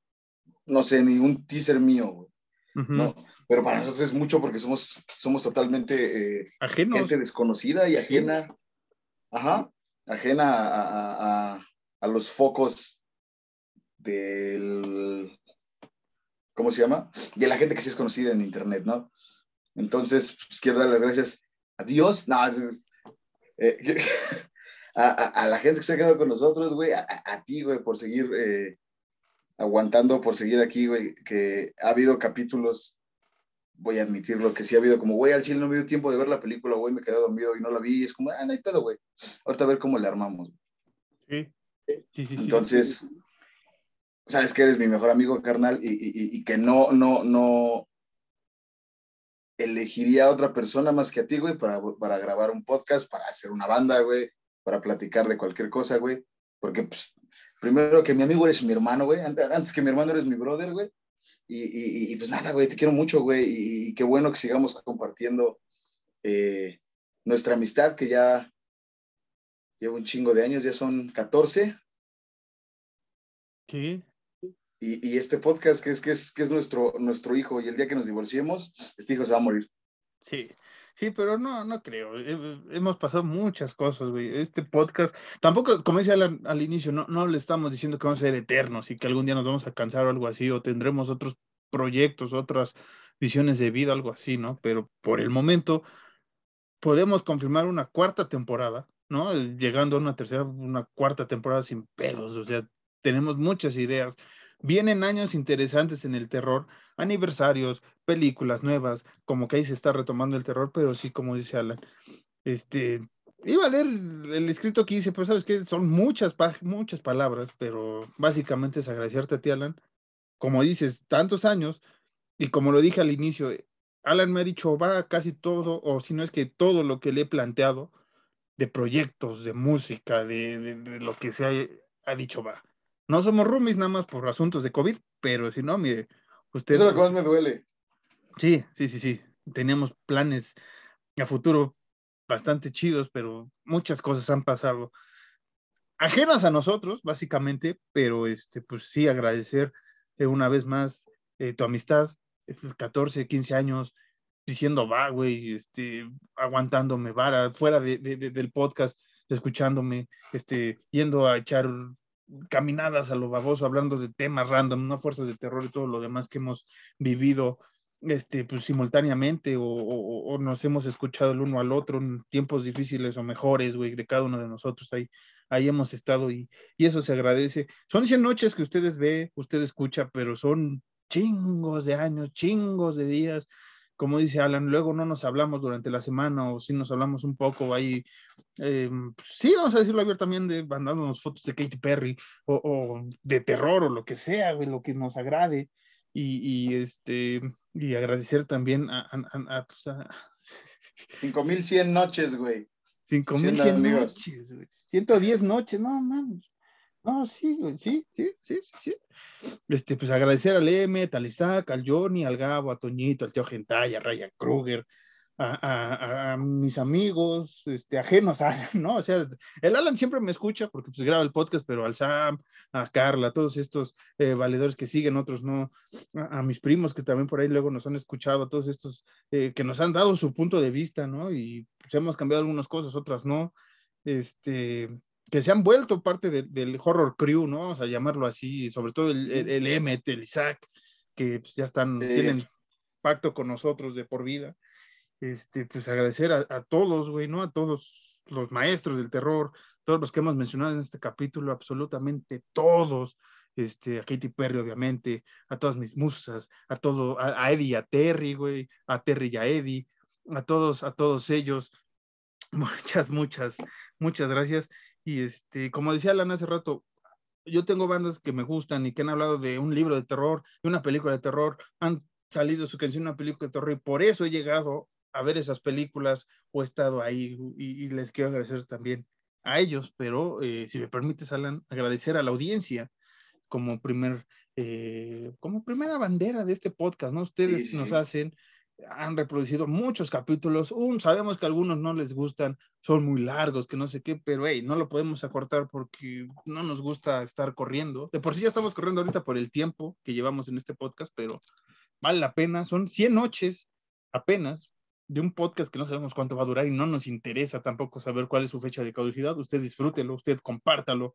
no sé, ni un teaser mío, güey. ¿no? pero para nosotros es mucho porque somos, somos totalmente eh, gente desconocida y ajena, ajá, ajena a, a- a los focos del, ¿cómo se llama? De la gente que sí es conocida en internet, ¿no? Entonces, pues, quiero dar las gracias a Dios, no, eh, a, a- a la gente que se ha quedado con nosotros, güey, a ti, güey, por seguir eh, aguantando, por seguir aquí, güey, que ha habido capítulos, voy a admitirlo, que sí ha habido como, güey, al chile no me dio tiempo de ver la película, güey, me quedé dormido y no la vi, y es como, ah, no hay pedo, güey, ahorita a ver cómo le armamos. Sí, sí, sí. sí. Entonces, sabes que eres mi mejor amigo, carnal, y, y- y- y que no, no, no elegiría a otra persona más que a ti, güey, para, para grabar un podcast, para hacer una banda, güey, para platicar de cualquier cosa, güey. Porque, pues, primero que mi amigo eres mi hermano, güey. Ant- Antes que mi hermano eres mi brother, güey. Y, y- y, pues nada, güey, te quiero mucho, güey. Y, y qué bueno que sigamos compartiendo eh, nuestra amistad, que ya lleva un chingo de años, ya son 14. Sí, Y, y este podcast que es, que es, que es nuestro, nuestro hijo, y el día que nos divorciemos, este hijo se va a morir. sí. Sí, pero no, no creo. He- Hemos pasado muchas cosas, güey. Este podcast, tampoco, como decía al, al inicio, no, no le estamos diciendo que vamos a ser eternos y que algún día nos vamos a cansar o algo así, o tendremos otros proyectos, otras visiones de vida, algo así, ¿no? Pero por el momento podemos confirmar una cuarta temporada, ¿no? Llegando a una tercera, una cuarta temporada sin pedos, o sea, tenemos muchas ideas. Vienen años interesantes en el terror, aniversarios, películas nuevas, como que ahí se está retomando el terror, pero sí, como dice Alan, este, iba a leer el escrito que hice, pero sabes que son muchas, muchas palabras, pero básicamente es agradecerte a ti, Alan. Como dices, tantos años, y como lo dije al inicio, Alan me ha dicho, va casi todo, o si no es que todo lo que le he planteado de proyectos, de música, de, de- de lo que sea, ha dicho, va. No somos roomies nada más por asuntos de COVID, pero si no, mire, usted... Eso es lo que más me duele. Sí, sí, sí, sí. Teníamos planes a futuro bastante chidos, pero muchas cosas han pasado ajenas a nosotros, básicamente, pero este, pues sí, agradecer eh, una vez más eh, tu amistad, estos 14, 15 años, diciendo va, güey, este, aguantándome vara, fuera de, de- de- del podcast, escuchándome, este, yendo a echar caminadas a lo baboso, hablando de temas random, no fuerzas de terror y todo lo demás que hemos vivido este, pues, simultáneamente o, nos hemos escuchado el uno al otro en tiempos difíciles o mejores, güey, de cada uno de nosotros ahí, ahí hemos estado y, y eso se agradece. Son 100 noches que ustedes ve, usted escucha, pero son chingos de años, chingos de días. Como dice Alan, luego no nos hablamos durante la semana o si nos hablamos un poco ahí, eh, sí, vamos a decirlo abiertamente, mandándonos fotos de Katy Perry o, o de terror o lo que sea, güey, lo que nos agrade. Y, y, este y agradecer también a, a, a, a, pues a 5100 noches, güey. 5100 Siendo amigos. noches, güey. 110 noches, no mames. No, sí, sí, sí, sí, sí. Este, pues agradecer al Emet, al Isaac, al Johnny, al Gabo, a Toñito, al tío Gentay, a Ryan Kruger, a, a- mis amigos, este, ajenos a Alan, ¿no? O sea, el Alan siempre me escucha porque pues graba el podcast, pero al Sam, a Carla, a todos estos eh, valedores que siguen, otros no, a, a mis primos que también por ahí luego nos han escuchado, a todos estos eh, que nos han dado su punto de vista, ¿no? Y pues, hemos cambiado algunas cosas, otras no. Este, que se han vuelto parte de- del horror crew, ¿no? Vamos a llamarlo así, sobre todo el, el, el Emmet, el Isaac, que pues, ya están, Sí. tienen pacto con nosotros de por vida. Este, pues agradecer a, a todos, güey, ¿no? A todos los maestros del terror, todos los que hemos mencionado en este capítulo, absolutamente todos, este, a Katy Perry, obviamente, a todas mis musas, a todo, a, a Eddie y a Terry, güey, a Terry y a Eddie, a todos, a todos ellos, muchas, muchas, muchas gracias. Y este, como decía Lana hace rato, yo tengo bandas que me gustan y que han hablado de un libro de terror, de una película de terror, han salido su canción una película de terror y por eso he llegado a ver esas películas o he estado ahí y, y les quiero agradecer también a ellos, pero eh, si me permites, Alan, agradecer a la audiencia como primer, eh, como primera bandera de este podcast, ¿no? Ustedes Sí, sí, nos hacen, han reproducido muchos capítulos, sabemos que algunos no les gustan, son muy largos, que no sé qué, pero hey, no lo podemos acortar porque no nos gusta estar corriendo. De por sí ya estamos corriendo ahorita por el tiempo que llevamos en este podcast, pero vale la pena. Son 100 noches apenas de un podcast que no sabemos cuánto va a durar y no nos interesa tampoco saber cuál es su fecha de caducidad. Usted disfrútelo, usted compártalo.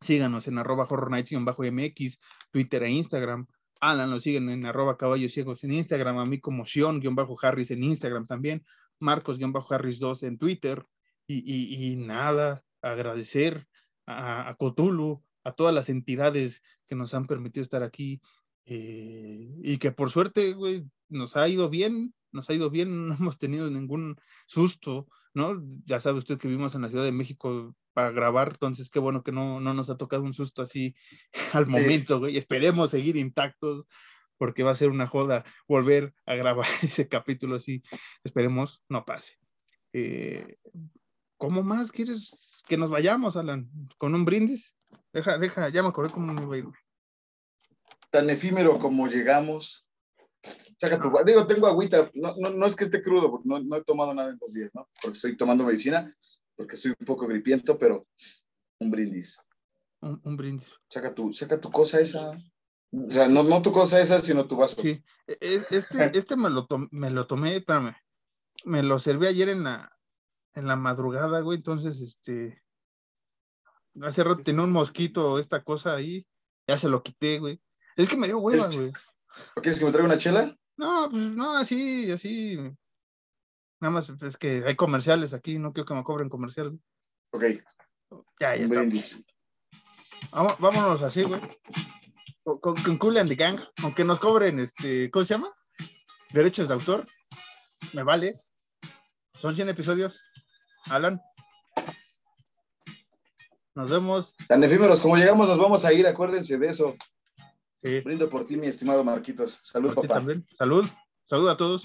Síganos en arroba horror mx Twitter e Instagram. Alan lo siguen en arroba caballos ciegos en Instagram, a mí como Sion-Harris en Instagram también, Marcos-Harris 2 en Twitter. Y, y, nada, agradecer a, a Cthulhu, a todas las entidades que nos han permitido estar aquí eh, y que por suerte, güey, nos ha ido bien, nos ha ido bien, no hemos tenido ningún susto, ¿no? Ya sabe usted que vivimos en la Ciudad de México para grabar, entonces qué bueno que no, no nos ha tocado un susto así al momento, güey. Esperemos seguir intactos porque va a ser una joda volver a grabar ese capítulo así. Esperemos no pase. Eh, ¿Cómo más quieres que nos vayamos, Alan? ¿Con un brindis? Deja, deja, ya me acordé cómo me iba a ir. Tan efímero como llegamos. Saca tu, digo, tengo agüita, no, no, no, es que esté crudo, porque no, no he tomado nada en dos días, ¿no? Porque estoy tomando medicina, porque estoy un poco gripiento, pero un brindis. Un, un brindis. Saca tu, saca tu cosa esa. O sea, no, no tu cosa esa, sino tu vaso. Sí, e, e, este, este me, lo me lo tomé, espérame, me lo serví ayer en la, en la madrugada, güey, entonces, este, hace rato tenía un mosquito, esta cosa ahí, ya se lo quité, güey. Es que me dio hueva, güey. ¿Quieres que me traiga una chela? No, pues no, así, así. Nada más es que hay comerciales aquí, no quiero que me cobren comercial. Ok. Ya, ya está. Vámonos así, güey. Con, con Cool and the Gang, aunque nos cobren, este, ¿cómo se llama? Derechos de autor. Me vale. Son 100 episodios. Alan. Nos vemos. Tan efímeros como llegamos, nos vamos a ir, acuérdense de eso. Sí. Brindo por ti, mi estimado Marquitos. Salud, Por ti papá. también. Salud. Salud a todos.